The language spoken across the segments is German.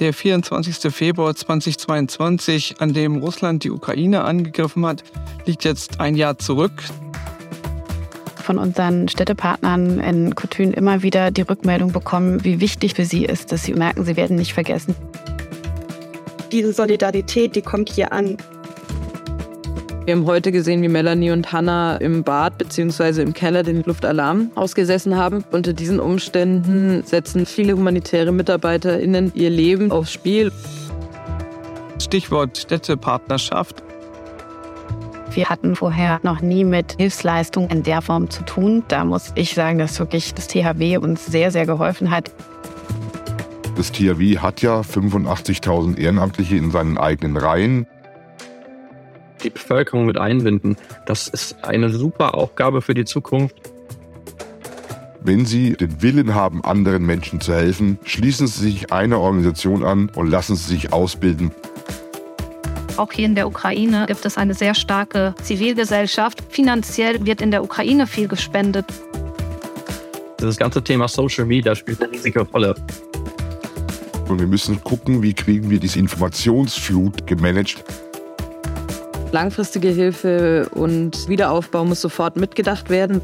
Der 24. Februar 2022, an dem Russland die Ukraine angegriffen hat, liegt jetzt ein Jahr zurück. Von unseren Städtepartnern in Kotün immer wieder die Rückmeldung bekommen, wie wichtig für sie ist, dass sie merken, sie werden nicht vergessen. Diese Solidarität, die kommt hier an. Wir haben heute gesehen, wie Melanie und Hannah im Bad bzw. im Keller den Luftalarm ausgesessen haben. Unter diesen Umständen setzen viele humanitäre MitarbeiterInnen ihr Leben aufs Spiel. Stichwort Städtepartnerschaft. Wir hatten vorher noch nie mit Hilfsleistungen in der Form zu tun. Da muss ich sagen, dass wirklich das THW uns sehr, sehr geholfen hat. Das THW hat ja 85.000 Ehrenamtliche in seinen eigenen Reihen die Bevölkerung mit einbinden. Das ist eine super Aufgabe für die Zukunft. Wenn Sie den Willen haben, anderen Menschen zu helfen, schließen Sie sich einer Organisation an und lassen Sie sich ausbilden. Auch hier in der Ukraine gibt es eine sehr starke Zivilgesellschaft. Finanziell wird in der Ukraine viel gespendet. Das ganze Thema Social Media spielt eine riesige Rolle. Und wir müssen gucken, wie kriegen wir diese Informationsflut gemanagt. Langfristige Hilfe und Wiederaufbau muss sofort mitgedacht werden.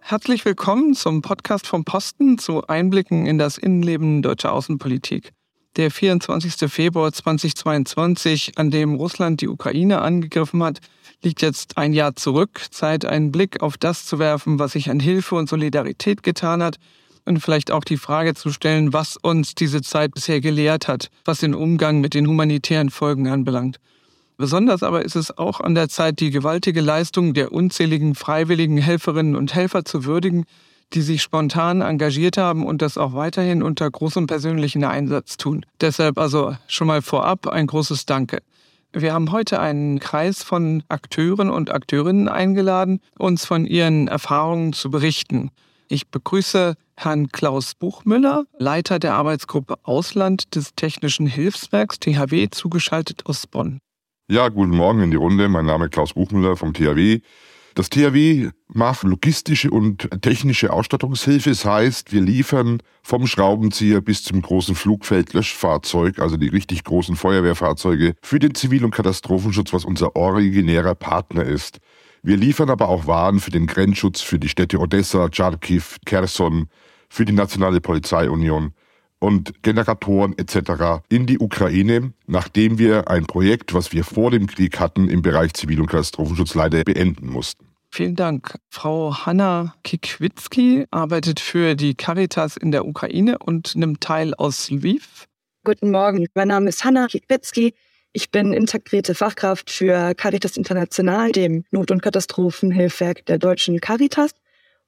Herzlich willkommen zum Podcast vom Posten zu Einblicken in das Innenleben deutscher Außenpolitik. Der 24. Februar 2022, an dem Russland die Ukraine angegriffen hat, liegt jetzt ein Jahr zurück. Zeit, einen Blick auf das zu werfen, was sich an Hilfe und Solidarität getan hat und vielleicht auch die Frage zu stellen, was uns diese Zeit bisher gelehrt hat, was den Umgang mit den humanitären Folgen anbelangt. Besonders aber ist es auch an der Zeit, die gewaltige Leistung der unzähligen freiwilligen Helferinnen und Helfer zu würdigen, die sich spontan engagiert haben und das auch weiterhin unter großem persönlichen Einsatz tun. Deshalb also schon mal vorab ein großes Danke. Wir haben heute einen Kreis von Akteuren und Akteurinnen eingeladen, uns von ihren Erfahrungen zu berichten. Ich begrüße Herrn Klaus Buchmüller, Leiter der Arbeitsgruppe Ausland des Technischen Hilfswerks THW, zugeschaltet aus Bonn. Ja, guten Morgen in die Runde. Mein Name ist Klaus Buchmüller vom THW. Das THW macht logistische und technische Ausstattungshilfe. Das heißt, wir liefern vom Schraubenzieher bis zum großen Flugfeldlöschfahrzeug, also die richtig großen Feuerwehrfahrzeuge, für den Zivil- und Katastrophenschutz, was unser originärer Partner ist. Wir liefern aber auch Waren für den Grenzschutz für die Städte Odessa, Charkiw, Kherson, für die Nationale Polizeiunion und Generatoren etc. in die Ukraine, nachdem wir ein Projekt, was wir vor dem Krieg hatten, im Bereich Zivil- und Katastrophenschutz leider beenden mussten. Vielen Dank. Frau Hanna Kikwitzki arbeitet für die Caritas in der Ukraine und nimmt teil aus Lviv. Guten Morgen, mein Name ist Hanna Kikwitzki. Ich bin integrierte Fachkraft für Caritas International, dem Not- und Katastrophenhilfswerk der deutschen Caritas.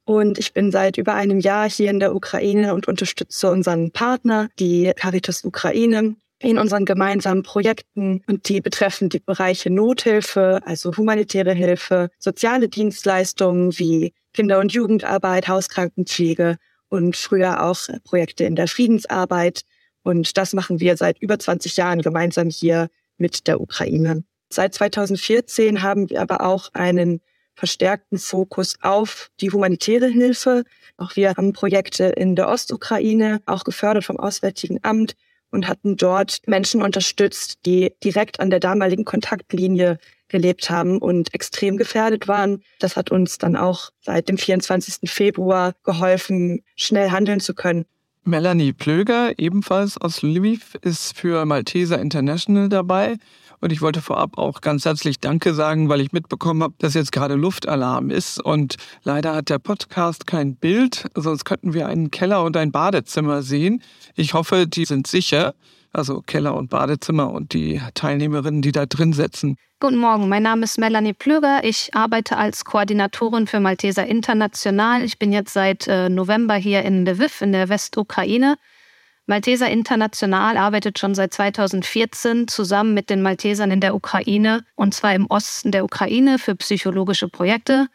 Und ich bin seit über einem Jahr hier in der Ukraine und unterstütze unseren Partner, die Caritas Ukraine, in unseren gemeinsamen Projekten und die betreffen die Bereiche Nothilfe, also humanitäre Hilfe, soziale Dienstleistungen wie Kinder- und Jugendarbeit, Hauskrankenpflege und früher auch Projekte in der Friedensarbeit. Und das machen wir seit über 20 Jahren gemeinsam hier mit der Ukraine. Seit 2014 haben wir aber auch einen verstärkten Fokus auf die humanitäre Hilfe. Auch wir haben Projekte in der Ostukraine, auch gefördert vom Auswärtigen Amt und hatten dort Menschen unterstützt, die direkt an der damaligen Kontaktlinie gelebt haben und extrem gefährdet waren. Das hat uns dann auch seit dem 24. Februar geholfen, schnell handeln zu können. Melanie Plöger, ebenfalls aus Lviv, ist für Malteser International dabei. Und ich wollte vorab auch ganz herzlich Danke sagen, weil ich mitbekommen habe, dass jetzt gerade Luftalarm ist. Und leider hat der Podcast kein Bild, sonst könnten wir einen Keller und ein Badezimmer sehen. Ich hoffe, die sind sicher. Also Keller und Badezimmer und die Teilnehmerinnen, die da drin sitzen. Guten Morgen, mein Name ist Melanie Plöger. Ich arbeite als Koordinatorin für Malteser International. Ich bin jetzt seit äh, November hier in Lviv in der Westukraine. Malteser International arbeitet schon seit 2014 zusammen mit den Maltesern in der Ukraine und zwar im Osten der Ukraine für psychologische Projekte.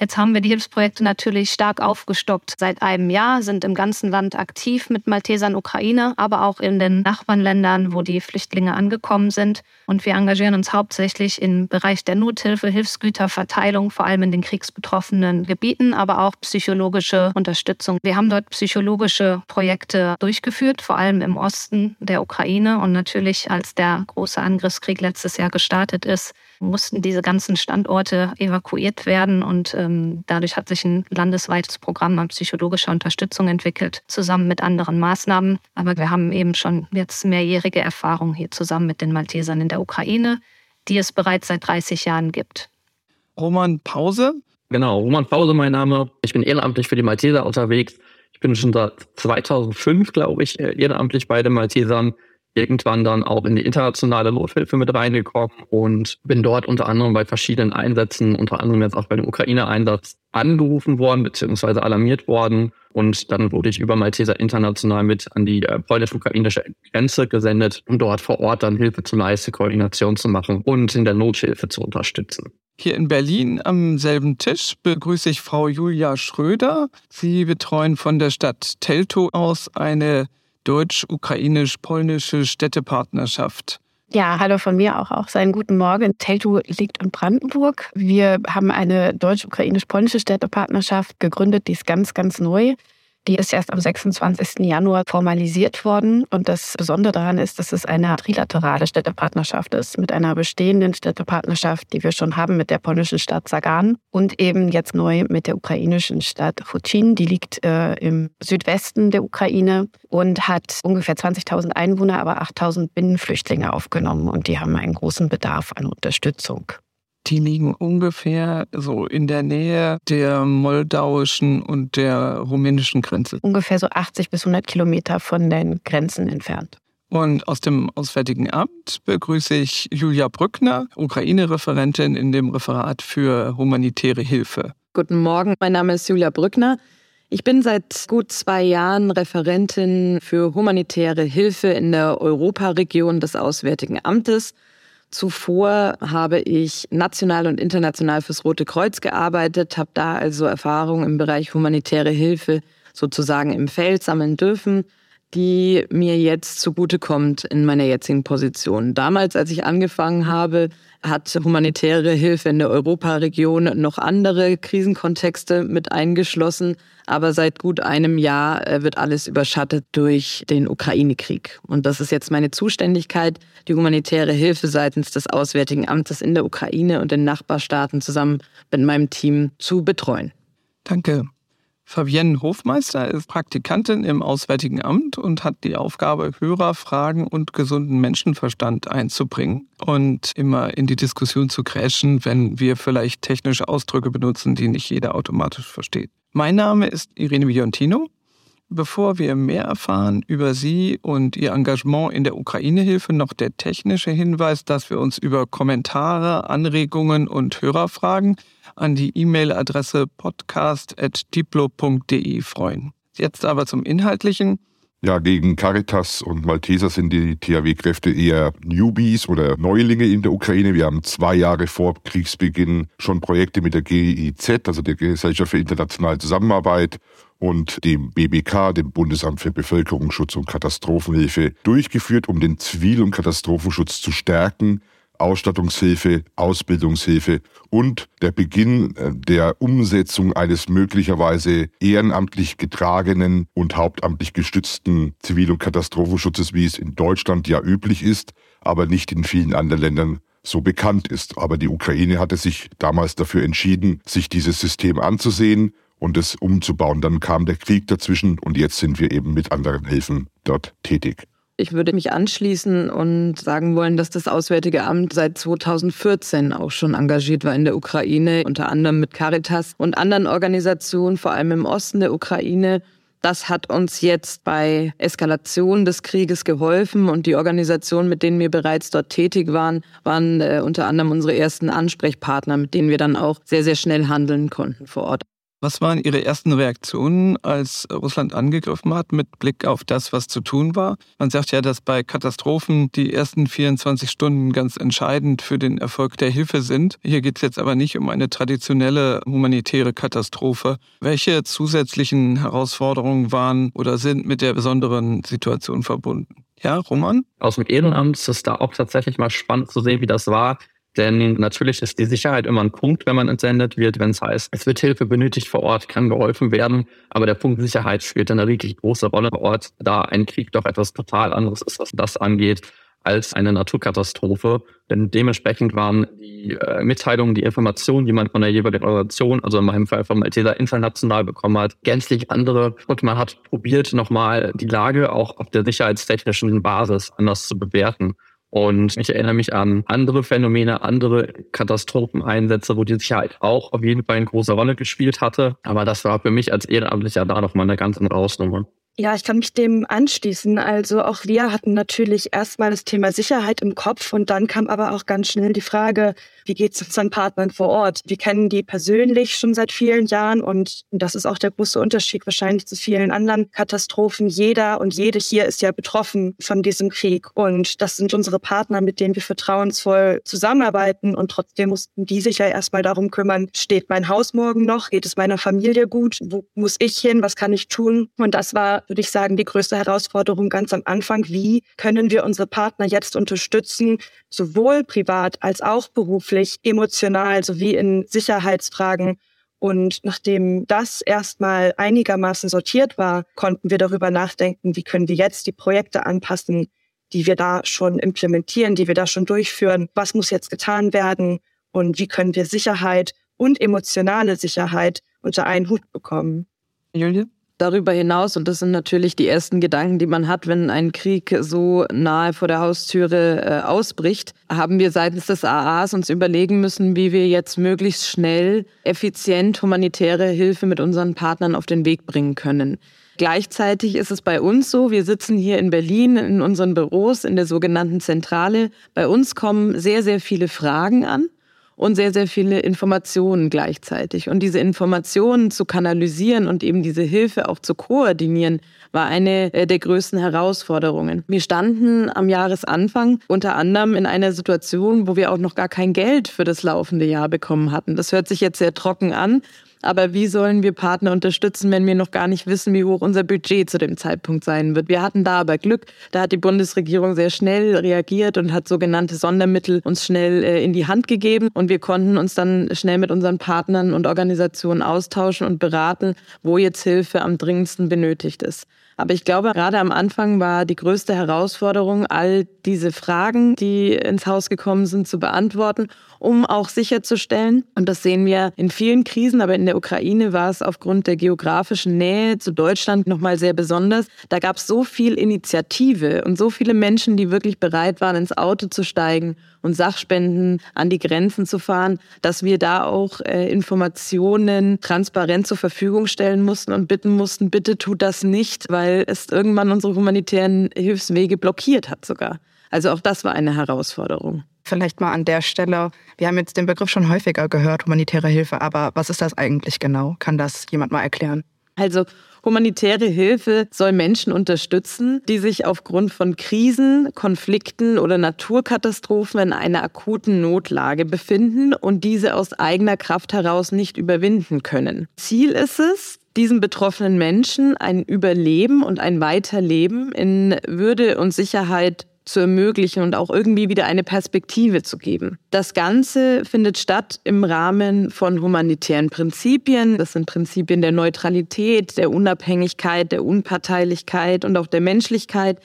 Jetzt haben wir die Hilfsprojekte natürlich stark aufgestockt. Seit einem Jahr sind im ganzen Land aktiv mit Maltesern Ukraine, aber auch in den Nachbarländern, wo die Flüchtlinge angekommen sind. Und wir engagieren uns hauptsächlich im Bereich der Nothilfe, Hilfsgüterverteilung, vor allem in den kriegsbetroffenen Gebieten, aber auch psychologische Unterstützung. Wir haben dort psychologische Projekte durchgeführt, vor allem im Osten der Ukraine. Und natürlich, als der große Angriffskrieg letztes Jahr gestartet ist, mussten diese ganzen Standorte evakuiert werden und ähm, dadurch hat sich ein landesweites Programm an psychologischer Unterstützung entwickelt, zusammen mit anderen Maßnahmen. Aber wir haben eben schon jetzt mehrjährige Erfahrung hier zusammen mit den Maltesern in der Ukraine, die es bereits seit 30 Jahren gibt. Roman Pause. Genau, Roman Pause mein Name. Ich bin ehrenamtlich für die Malteser unterwegs. Ich bin schon seit 2005, glaube ich, ehrenamtlich bei den Maltesern irgendwann dann auch in die internationale Nothilfe mit reingekommen und bin dort unter anderem bei verschiedenen Einsätzen, unter anderem jetzt auch bei dem Ukraine-Einsatz, angerufen worden bzw. alarmiert worden. Und dann wurde ich über Malteser International mit an die äh, polnisch-ukrainische Grenze gesendet, um dort vor Ort dann Hilfe zu leisten, Koordination zu machen und in der Nothilfe zu unterstützen. Hier in Berlin am selben Tisch begrüße ich Frau Julia Schröder. Sie betreuen von der Stadt Teltow aus eine deutsch-ukrainisch-polnische Städtepartnerschaft. Ja, hallo von mir auch. Auch seinen guten Morgen. Teltow liegt in Brandenburg. Wir haben eine deutsch-ukrainisch-polnische Städtepartnerschaft gegründet, die ist ganz, ganz neu. Die ist erst am 26. Januar formalisiert worden. Und das Besondere daran ist, dass es eine trilaterale Städtepartnerschaft ist mit einer bestehenden Städtepartnerschaft, die wir schon haben mit der polnischen Stadt Sagan und eben jetzt neu mit der ukrainischen Stadt Hucin. Die liegt äh, im Südwesten der Ukraine und hat ungefähr 20.000 Einwohner, aber 8.000 Binnenflüchtlinge aufgenommen. Und die haben einen großen Bedarf an Unterstützung. Die liegen ungefähr so in der Nähe der moldauischen und der rumänischen Grenze. Ungefähr so 80 bis 100 Kilometer von den Grenzen entfernt. Und aus dem Auswärtigen Amt begrüße ich Julia Brückner, Ukraine-Referentin in dem Referat für humanitäre Hilfe. Guten Morgen, mein Name ist Julia Brückner. Ich bin seit gut zwei Jahren Referentin für humanitäre Hilfe in der Europaregion des Auswärtigen Amtes Zuvor habe ich national und international fürs Rote Kreuz gearbeitet, habe da also Erfahrungen im Bereich humanitäre Hilfe sozusagen im Feld sammeln dürfen, die mir jetzt zugutekommt in meiner jetzigen Position. Damals, als ich angefangen habe, hat humanitäre Hilfe in der Europaregion noch andere Krisenkontexte mit eingeschlossen. Aber seit gut einem Jahr äh, wird alles überschattet durch den Ukraine-Krieg. Und das ist jetzt meine Zuständigkeit, die humanitäre Hilfe seitens des Auswärtigen Amtes in der Ukraine und den Nachbarstaaten zusammen mit meinem Team zu betreuen. Danke. Fabienne Hofmeister ist Praktikantin im Auswärtigen Amt und hat die Aufgabe, Hörerfragen und gesunden Menschenverstand einzubringen und immer in die Diskussion zu crashen, wenn wir vielleicht technische Ausdrücke benutzen, die nicht jeder automatisch versteht. Mein Name ist Irene Viontino. Bevor wir mehr erfahren über Sie und Ihr Engagement in der Ukraine-Hilfe, noch der technische Hinweis, dass wir uns über Kommentare, Anregungen und Hörerfragen an die E-Mail-Adresse podcast.diplo.de freuen. Jetzt aber zum Inhaltlichen. Ja, gegen Caritas und Malteser sind die THW-Kräfte eher Newbies oder Neulinge in der Ukraine. Wir haben zwei Jahre vor Kriegsbeginn schon Projekte mit der GIZ, also der Gesellschaft für internationale Zusammenarbeit und dem BBK, dem Bundesamt für Bevölkerungsschutz und Katastrophenhilfe, durchgeführt, um den Zivil- und Katastrophenschutz zu stärken Ausstattungshilfe, Ausbildungshilfe und der Beginn äh, der Umsetzung eines möglicherweise ehrenamtlich getragenen und hauptamtlich gestützten Zivil- und Katastrophenschutzes, wie es in Deutschland ja üblich ist, aber nicht in vielen anderen Ländern so bekannt ist. Aber die Ukraine hatte sich damals dafür entschieden, sich dieses System anzusehen und es umzubauen. Dann kam der Krieg dazwischen und jetzt sind wir eben mit anderen Hilfen dort tätig. Ich würde mich anschließen und sagen wollen, dass das Auswärtige Amt seit 2014 auch schon engagiert war in der Ukraine, unter anderem mit Caritas und anderen Organisationen, vor allem im Osten der Ukraine. Das hat uns jetzt bei Eskalation des Krieges geholfen und die Organisationen, mit denen wir bereits dort tätig waren, waren äh, unter anderem unsere ersten Ansprechpartner, mit denen wir dann auch sehr, sehr schnell handeln konnten vor Ort. Was waren Ihre ersten Reaktionen, als Russland angegriffen hat, mit Blick auf das, was zu tun war? Man sagt ja, dass bei Katastrophen die ersten 24 Stunden ganz entscheidend für den Erfolg der Hilfe sind. Hier geht es jetzt aber nicht um eine traditionelle humanitäre Katastrophe. Welche zusätzlichen Herausforderungen waren oder sind mit der besonderen Situation verbunden? Ja, Roman? Aus dem Ehrenamt ist da auch tatsächlich mal spannend zu sehen, wie das war. Denn natürlich ist die Sicherheit immer ein Punkt, wenn man entsendet wird, wenn es heißt, es wird Hilfe benötigt vor Ort, kann geholfen werden. Aber der Punkt Sicherheit spielt eine wirklich große Rolle vor Ort, da ein Krieg doch etwas total anderes ist, was das angeht, als eine Naturkatastrophe. Denn dementsprechend waren die äh, Mitteilungen, die Informationen, die man von der jeweiligen Organisation, also in meinem Fall von Malteser international bekommen hat, gänzlich andere. Und man hat probiert, nochmal die Lage auch auf der sicherheitstechnischen Basis anders zu bewerten. Und ich erinnere mich an andere Phänomene, andere Katastropheneinsätze, wo die Sicherheit auch auf jeden Fall eine große Rolle gespielt hatte. Aber das war für mich als Ehrenamtlicher da noch mal eine ganz andere Hausnummer. Ja, ich kann mich dem anschließen. Also auch wir hatten natürlich erstmal das Thema Sicherheit im Kopf und dann kam aber auch ganz schnell die Frage, wie geht es unseren Partnern vor Ort? Wir kennen die persönlich schon seit vielen Jahren und das ist auch der große Unterschied wahrscheinlich zu vielen anderen Katastrophen. Jeder und jede hier ist ja betroffen von diesem Krieg und das sind unsere Partner, mit denen wir vertrauensvoll zusammenarbeiten und trotzdem mussten die sich ja erstmal darum kümmern, steht mein Haus morgen noch? Geht es meiner Familie gut? Wo muss ich hin? Was kann ich tun? Und das war, würde ich sagen, die größte Herausforderung ganz am Anfang. Wie können wir unsere Partner jetzt unterstützen, sowohl privat als auch beruflich, emotional sowie in Sicherheitsfragen. Und nachdem das erstmal einigermaßen sortiert war, konnten wir darüber nachdenken, wie können wir jetzt die Projekte anpassen, die wir da schon implementieren, die wir da schon durchführen. Was muss jetzt getan werden? Und wie können wir Sicherheit und emotionale Sicherheit unter einen Hut bekommen? Julia? Darüber hinaus, und das sind natürlich die ersten Gedanken, die man hat, wenn ein Krieg so nahe vor der Haustüre äh, ausbricht, haben wir seitens des AAs uns überlegen müssen, wie wir jetzt möglichst schnell, effizient humanitäre Hilfe mit unseren Partnern auf den Weg bringen können. Gleichzeitig ist es bei uns so, wir sitzen hier in Berlin in unseren Büros in der sogenannten Zentrale. Bei uns kommen sehr, sehr viele Fragen an und sehr, sehr viele Informationen gleichzeitig. Und diese Informationen zu kanalisieren und eben diese Hilfe auch zu koordinieren, war eine äh, der größten Herausforderungen. Wir standen am Jahresanfang unter anderem in einer Situation, wo wir auch noch gar kein Geld für das laufende Jahr bekommen hatten. Das hört sich jetzt sehr trocken an. Aber wie sollen wir Partner unterstützen, wenn wir noch gar nicht wissen, wie hoch unser Budget zu dem Zeitpunkt sein wird? Wir hatten da aber Glück. Da hat die Bundesregierung sehr schnell reagiert und hat sogenannte Sondermittel uns schnell äh, in die Hand gegeben. Und wir konnten uns dann schnell mit unseren Partnern und Organisationen austauschen und beraten, wo jetzt Hilfe am dringendsten benötigt ist. Aber ich glaube, gerade am Anfang war die größte Herausforderung, all diese Fragen, die ins Haus gekommen sind, zu beantworten um auch sicherzustellen, und das sehen wir in vielen Krisen, aber in der Ukraine war es aufgrund der geografischen Nähe zu Deutschland nochmal sehr besonders. Da gab es so viel Initiative und so viele Menschen, die wirklich bereit waren, ins Auto zu steigen und Sachspenden an die Grenzen zu fahren, dass wir da auch äh, Informationen transparent zur Verfügung stellen mussten und bitten mussten, bitte tut das nicht, weil es irgendwann unsere humanitären Hilfswege blockiert hat sogar. Also auch das war eine Herausforderung. Vielleicht mal an der Stelle, wir haben jetzt den Begriff schon häufiger gehört, humanitäre Hilfe, aber was ist das eigentlich genau? Kann das jemand mal erklären? Also humanitäre Hilfe soll Menschen unterstützen, die sich aufgrund von Krisen, Konflikten oder Naturkatastrophen in einer akuten Notlage befinden und diese aus eigener Kraft heraus nicht überwinden können. Ziel ist es, diesen betroffenen Menschen ein Überleben und ein Weiterleben in Würde und Sicherheit zu ermöglichen und auch irgendwie wieder eine Perspektive zu geben. Das Ganze findet statt im Rahmen von humanitären Prinzipien. Das sind Prinzipien der Neutralität, der Unabhängigkeit, der Unparteilichkeit und auch der Menschlichkeit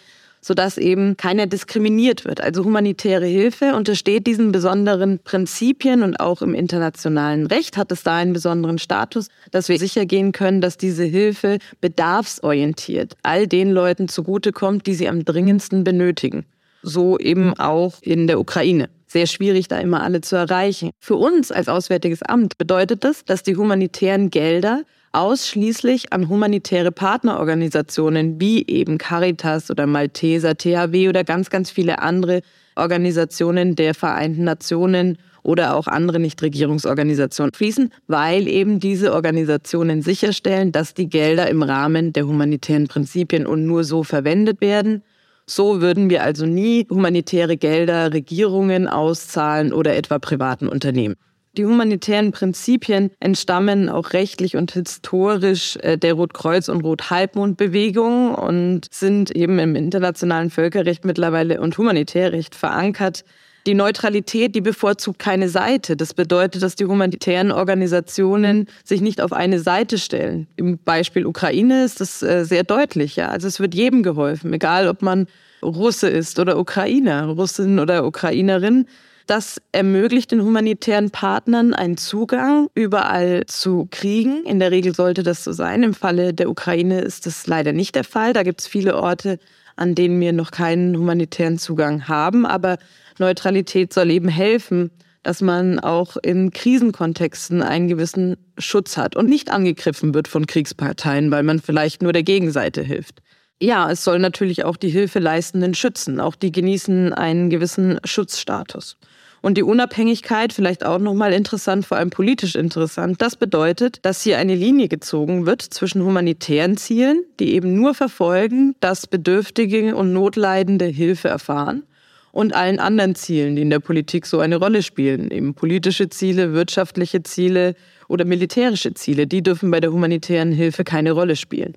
sodass eben keiner diskriminiert wird. Also humanitäre Hilfe untersteht diesen besonderen Prinzipien und auch im internationalen Recht hat es da einen besonderen Status, dass wir sicher gehen können, dass diese Hilfe bedarfsorientiert all den Leuten zugutekommt, die sie am dringendsten benötigen. So eben auch in der Ukraine sehr schwierig, da immer alle zu erreichen. Für uns als Auswärtiges Amt bedeutet das, dass die humanitären Gelder ausschließlich an humanitäre Partnerorganisationen wie eben Caritas oder Malteser, THW oder ganz, ganz viele andere Organisationen der Vereinten Nationen oder auch andere Nichtregierungsorganisationen fließen, weil eben diese Organisationen sicherstellen, dass die Gelder im Rahmen der humanitären Prinzipien und nur so verwendet werden. So würden wir also nie humanitäre Gelder Regierungen auszahlen oder etwa privaten Unternehmen. Die humanitären Prinzipien entstammen auch rechtlich und historisch äh, der Rotkreuz- und Rothalbmondbewegung und sind eben im internationalen Völkerrecht mittlerweile und Humanitärrecht verankert. Die Neutralität, die bevorzugt keine Seite. Das bedeutet, dass die humanitären Organisationen sich nicht auf eine Seite stellen. Im Beispiel Ukraine ist das äh, sehr deutlich. Ja? Also es wird jedem geholfen, egal ob man Russe ist oder Ukrainer, Russin oder Ukrainerin. Das ermöglicht den humanitären Partnern einen Zugang überall zu kriegen. In der Regel sollte das so sein. Im Falle der Ukraine ist das leider nicht der Fall. Da gibt es viele Orte, an denen wir noch keinen humanitären Zugang haben. Aber Neutralität soll eben helfen, dass man auch in Krisenkontexten einen gewissen Schutz hat und nicht angegriffen wird von Kriegsparteien, weil man vielleicht nur der Gegenseite hilft. Ja, es soll natürlich auch die Hilfeleistenden schützen. Auch die genießen einen gewissen Schutzstatus. Und die Unabhängigkeit, vielleicht auch nochmal interessant, vor allem politisch interessant, das bedeutet, dass hier eine Linie gezogen wird zwischen humanitären Zielen, die eben nur verfolgen, dass Bedürftige und Notleidende Hilfe erfahren, und allen anderen Zielen, die in der Politik so eine Rolle spielen, eben politische Ziele, wirtschaftliche Ziele oder militärische Ziele, die dürfen bei der humanitären Hilfe keine Rolle spielen.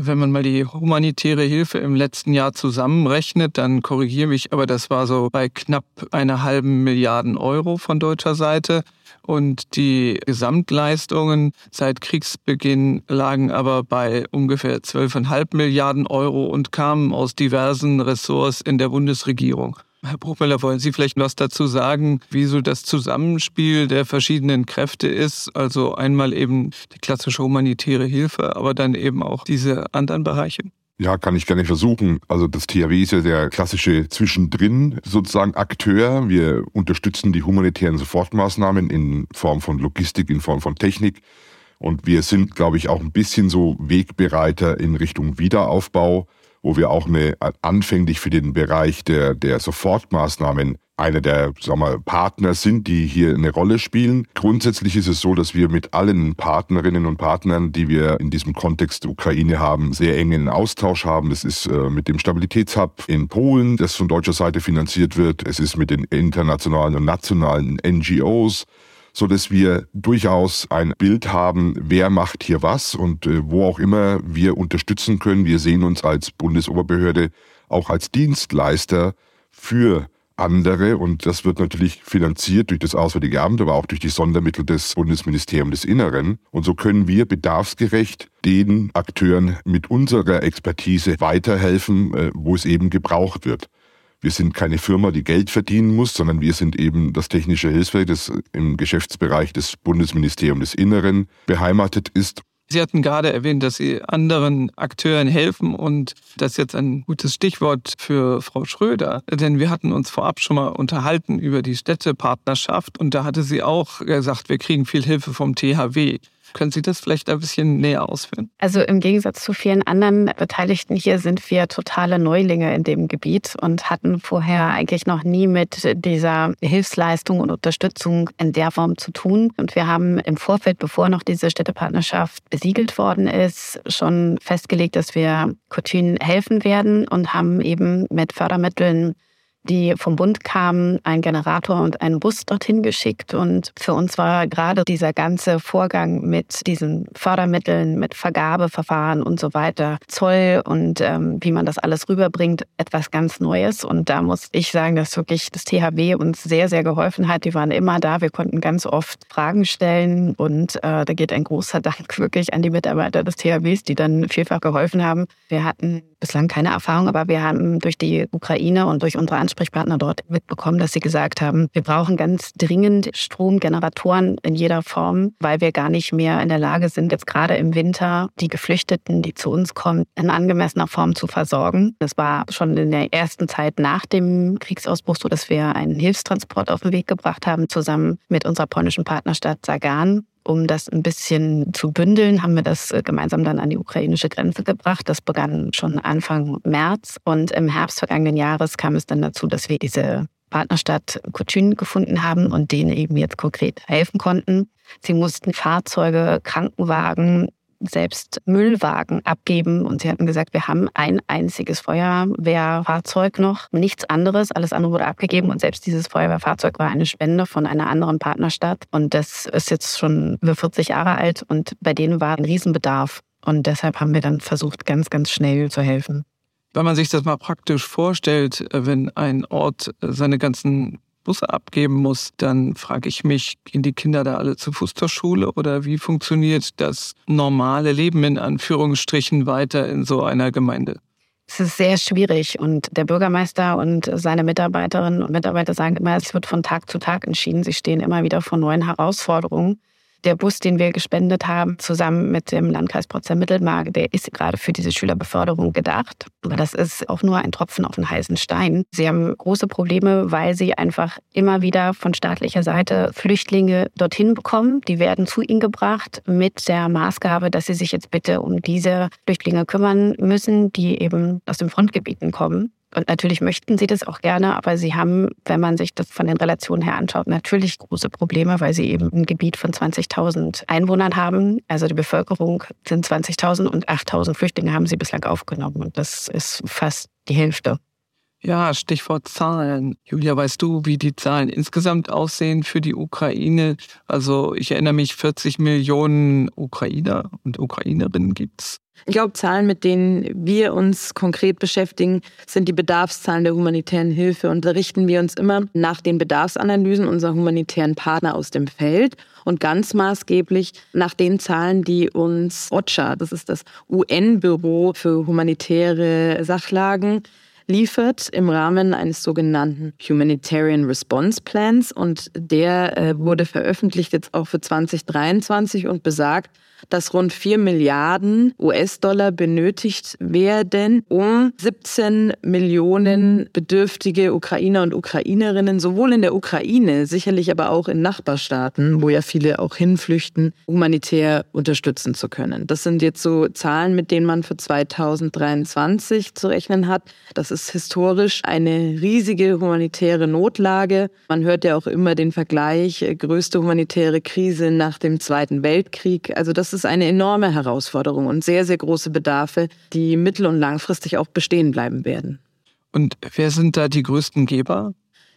Wenn man mal die humanitäre Hilfe im letzten Jahr zusammenrechnet, dann korrigiere mich, aber das war so bei knapp einer halben Milliarden Euro von deutscher Seite. Und die Gesamtleistungen seit Kriegsbeginn lagen aber bei ungefähr 12,5 Milliarden Euro und kamen aus diversen Ressorts in der Bundesregierung. Herr Bruchmüller, wollen Sie vielleicht was dazu sagen, wie so das Zusammenspiel der verschiedenen Kräfte ist? Also einmal eben die klassische humanitäre Hilfe, aber dann eben auch diese anderen Bereiche? Ja, kann ich gerne versuchen. Also das THW ist ja der klassische Zwischendrin sozusagen Akteur. Wir unterstützen die humanitären Sofortmaßnahmen in Form von Logistik, in Form von Technik. Und wir sind, glaube ich, auch ein bisschen so Wegbereiter in Richtung Wiederaufbau wo wir auch eine, anfänglich für den Bereich der, der Sofortmaßnahmen einer der sagen wir, Partner sind, die hier eine Rolle spielen. Grundsätzlich ist es so, dass wir mit allen Partnerinnen und Partnern, die wir in diesem Kontext Ukraine haben, sehr engen Austausch haben. Das ist äh, mit dem Stabilitätshub in Polen, das von deutscher Seite finanziert wird. Es ist mit den internationalen und nationalen NGOs so dass wir durchaus ein Bild haben, wer macht hier was und äh, wo auch immer wir unterstützen können. Wir sehen uns als Bundesoberbehörde auch als Dienstleister für andere und das wird natürlich finanziert durch das Auswärtige Amt, aber auch durch die Sondermittel des Bundesministeriums des Inneren. Und so können wir bedarfsgerecht den Akteuren mit unserer Expertise weiterhelfen, äh, wo es eben gebraucht wird. Wir sind keine Firma, die Geld verdienen muss, sondern wir sind eben das technische Hilfswerk, das im Geschäftsbereich des Bundesministeriums des Inneren beheimatet ist. Sie hatten gerade erwähnt, dass Sie anderen Akteuren helfen und das ist jetzt ein gutes Stichwort für Frau Schröder, denn wir hatten uns vorab schon mal unterhalten über die Städtepartnerschaft und da hatte sie auch gesagt, wir kriegen viel Hilfe vom THW. Können Sie das vielleicht ein bisschen näher ausführen? Also im Gegensatz zu vielen anderen Beteiligten hier sind wir totale Neulinge in dem Gebiet und hatten vorher eigentlich noch nie mit dieser Hilfsleistung und Unterstützung in der Form zu tun. Und wir haben im Vorfeld, bevor noch diese Städtepartnerschaft besiegelt worden ist, schon festgelegt, dass wir Coutune helfen werden und haben eben mit Fördermitteln die vom Bund kamen, einen Generator und einen Bus dorthin geschickt. Und für uns war gerade dieser ganze Vorgang mit diesen Fördermitteln, mit Vergabeverfahren und so weiter, Zoll und ähm, wie man das alles rüberbringt, etwas ganz Neues. Und da muss ich sagen, dass wirklich das THW uns sehr, sehr geholfen hat. Die waren immer da. Wir konnten ganz oft Fragen stellen. Und äh, da geht ein großer Dank wirklich an die Mitarbeiter des THWs, die dann vielfach geholfen haben. Wir hatten bislang keine Erfahrung, aber wir haben durch die Ukraine und durch unsere Ansprechpartner dort mitbekommen, dass sie gesagt haben, wir brauchen ganz dringend Stromgeneratoren in jeder Form, weil wir gar nicht mehr in der Lage sind, jetzt gerade im Winter die Geflüchteten, die zu uns kommen, in angemessener Form zu versorgen. Das war schon in der ersten Zeit nach dem Kriegsausbruch so, dass wir einen Hilfstransport auf den Weg gebracht haben, zusammen mit unserer polnischen Partnerstadt Sagan um das ein bisschen zu bündeln, haben wir das äh, gemeinsam dann an die ukrainische Grenze gebracht. Das begann schon Anfang März und im Herbst vergangenen Jahres kam es dann dazu, dass wir diese Partnerstadt Kutschin gefunden haben und denen eben jetzt konkret helfen konnten. Sie mussten Fahrzeuge, Krankenwagen, selbst Müllwagen abgeben. Und sie hatten gesagt, wir haben ein einziges Feuerwehrfahrzeug noch, nichts anderes, alles andere wurde abgegeben und selbst dieses Feuerwehrfahrzeug war eine Spende von einer anderen Partnerstadt. Und das ist jetzt schon über 40 Jahre alt und bei denen war ein Riesenbedarf. Und deshalb haben wir dann versucht, ganz, ganz schnell zu helfen. Wenn man sich das mal praktisch vorstellt, äh, wenn ein Ort seine ganzen Busse abgeben muss, dann frage ich mich, gehen die Kinder da alle zu Fuß zur Schule oder wie funktioniert das normale Leben in Anführungsstrichen weiter in so einer Gemeinde? Es ist sehr schwierig und der Bürgermeister und seine Mitarbeiterinnen und Mitarbeiter sagen immer, es wird von Tag zu Tag entschieden. Sie stehen immer wieder vor neuen Herausforderungen. Der Bus, den wir gespendet haben, zusammen mit dem Landkreis Potsdam-Mittelmark, der ist gerade für diese Schülerbeförderung gedacht. Aber das ist auch nur ein Tropfen auf den heißen Stein. Sie haben große Probleme, weil sie einfach immer wieder von staatlicher Seite Flüchtlinge dorthin bekommen. Die werden zu ihnen gebracht mit der Maßgabe, dass sie sich jetzt bitte um diese Flüchtlinge kümmern müssen, die eben aus den Frontgebieten kommen. Und natürlich möchten sie das auch gerne, aber sie haben, wenn man sich das von den Relationen her anschaut, natürlich große Probleme, weil sie eben ein Gebiet von 20.000 Einwohnern haben. Also die Bevölkerung sind 20.000 und 8.000 Flüchtlinge haben sie bislang aufgenommen. Und das ist fast die Hälfte. Ja, Stichwort Zahlen. Julia, weißt du, wie die Zahlen insgesamt aussehen für die Ukraine? Also ich erinnere mich, 40 Millionen Ukrainer und Ukrainerinnen gibt's. Ich glaube, Zahlen, mit denen wir uns konkret beschäftigen, sind die Bedarfszahlen der humanitären Hilfe. Und da richten wir uns immer nach den Bedarfsanalysen unserer humanitären Partner aus dem Feld und ganz maßgeblich nach den Zahlen, die uns OCHA, das ist das UN-Büro für humanitäre Sachlagen, liefert im Rahmen eines sogenannten Humanitarian Response Plans. Und der äh, wurde veröffentlicht jetzt auch für 2023 und besagt, dass rund 4 Milliarden US-Dollar benötigt werden, um 17 Millionen bedürftige Ukrainer und Ukrainerinnen sowohl in der Ukraine, sicherlich aber auch in Nachbarstaaten, wo ja viele auch hinflüchten, humanitär unterstützen zu können. Das sind jetzt so Zahlen, mit denen man für 2023 zu rechnen hat. Das ist historisch eine riesige humanitäre Notlage. Man hört ja auch immer den Vergleich, äh, größte humanitäre Krise nach dem Zweiten Weltkrieg. Also das ist eine enorme Herausforderung und sehr, sehr große Bedarfe, die mittel- und langfristig auch bestehen bleiben werden. Und wer sind da die größten Geber?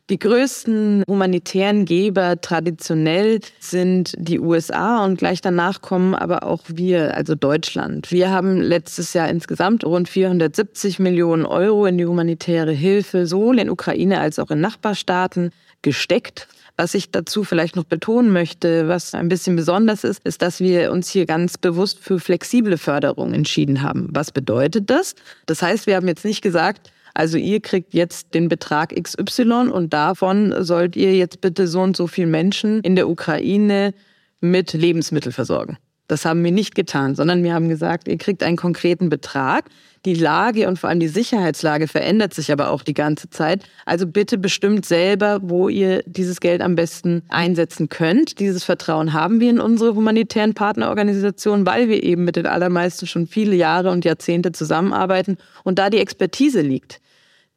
Die größten humanitären Geber traditionell sind die USA und gleich danach kommen aber auch wir, also Deutschland. Wir haben letztes Jahr insgesamt rund 470 Millionen Euro in die humanitäre Hilfe sowohl in Ukraine als auch in Nachbarstaaten gesteckt. Was ich dazu vielleicht noch betonen möchte, was ein bisschen besonders ist, ist, dass wir uns hier ganz bewusst für flexible Förderung entschieden haben. Was bedeutet das? Das heißt, wir haben jetzt nicht gesagt, also ihr kriegt jetzt den Betrag XY und davon sollt ihr jetzt bitte so und so viele Menschen in der Ukraine mit Lebensmitteln versorgen. Das haben wir nicht getan, sondern wir haben gesagt, ihr kriegt einen konkreten Betrag. Die Lage und vor allem die Sicherheitslage verändert sich aber auch die ganze Zeit. Also bitte bestimmt selber, wo ihr dieses Geld am besten einsetzen könnt. Dieses Vertrauen haben wir in unsere humanitären Partnerorganisationen, weil wir eben mit den allermeisten schon viele Jahre und Jahrzehnte zusammenarbeiten und da die Expertise liegt.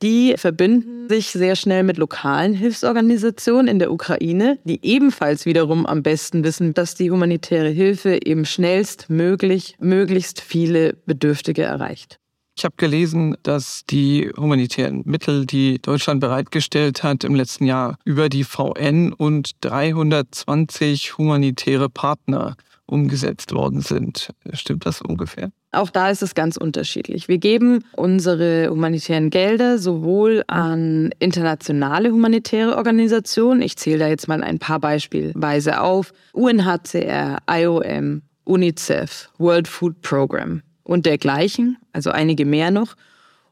Die verbinden sich sehr schnell mit lokalen Hilfsorganisationen in der Ukraine, die ebenfalls wiederum am besten wissen, dass die humanitäre Hilfe eben schnellstmöglich möglichst viele Bedürftige erreicht. Ich habe gelesen, dass die humanitären Mittel, die Deutschland bereitgestellt hat, im letzten Jahr über die VN und 320 humanitäre Partner umgesetzt worden sind. Stimmt das ungefähr? Auch da ist es ganz unterschiedlich. Wir geben unsere humanitären Gelder sowohl an internationale humanitäre Organisationen, ich zähle da jetzt mal ein paar beispielweise auf, UNHCR, IOM, UNICEF, World Food Program und dergleichen, also einige mehr noch.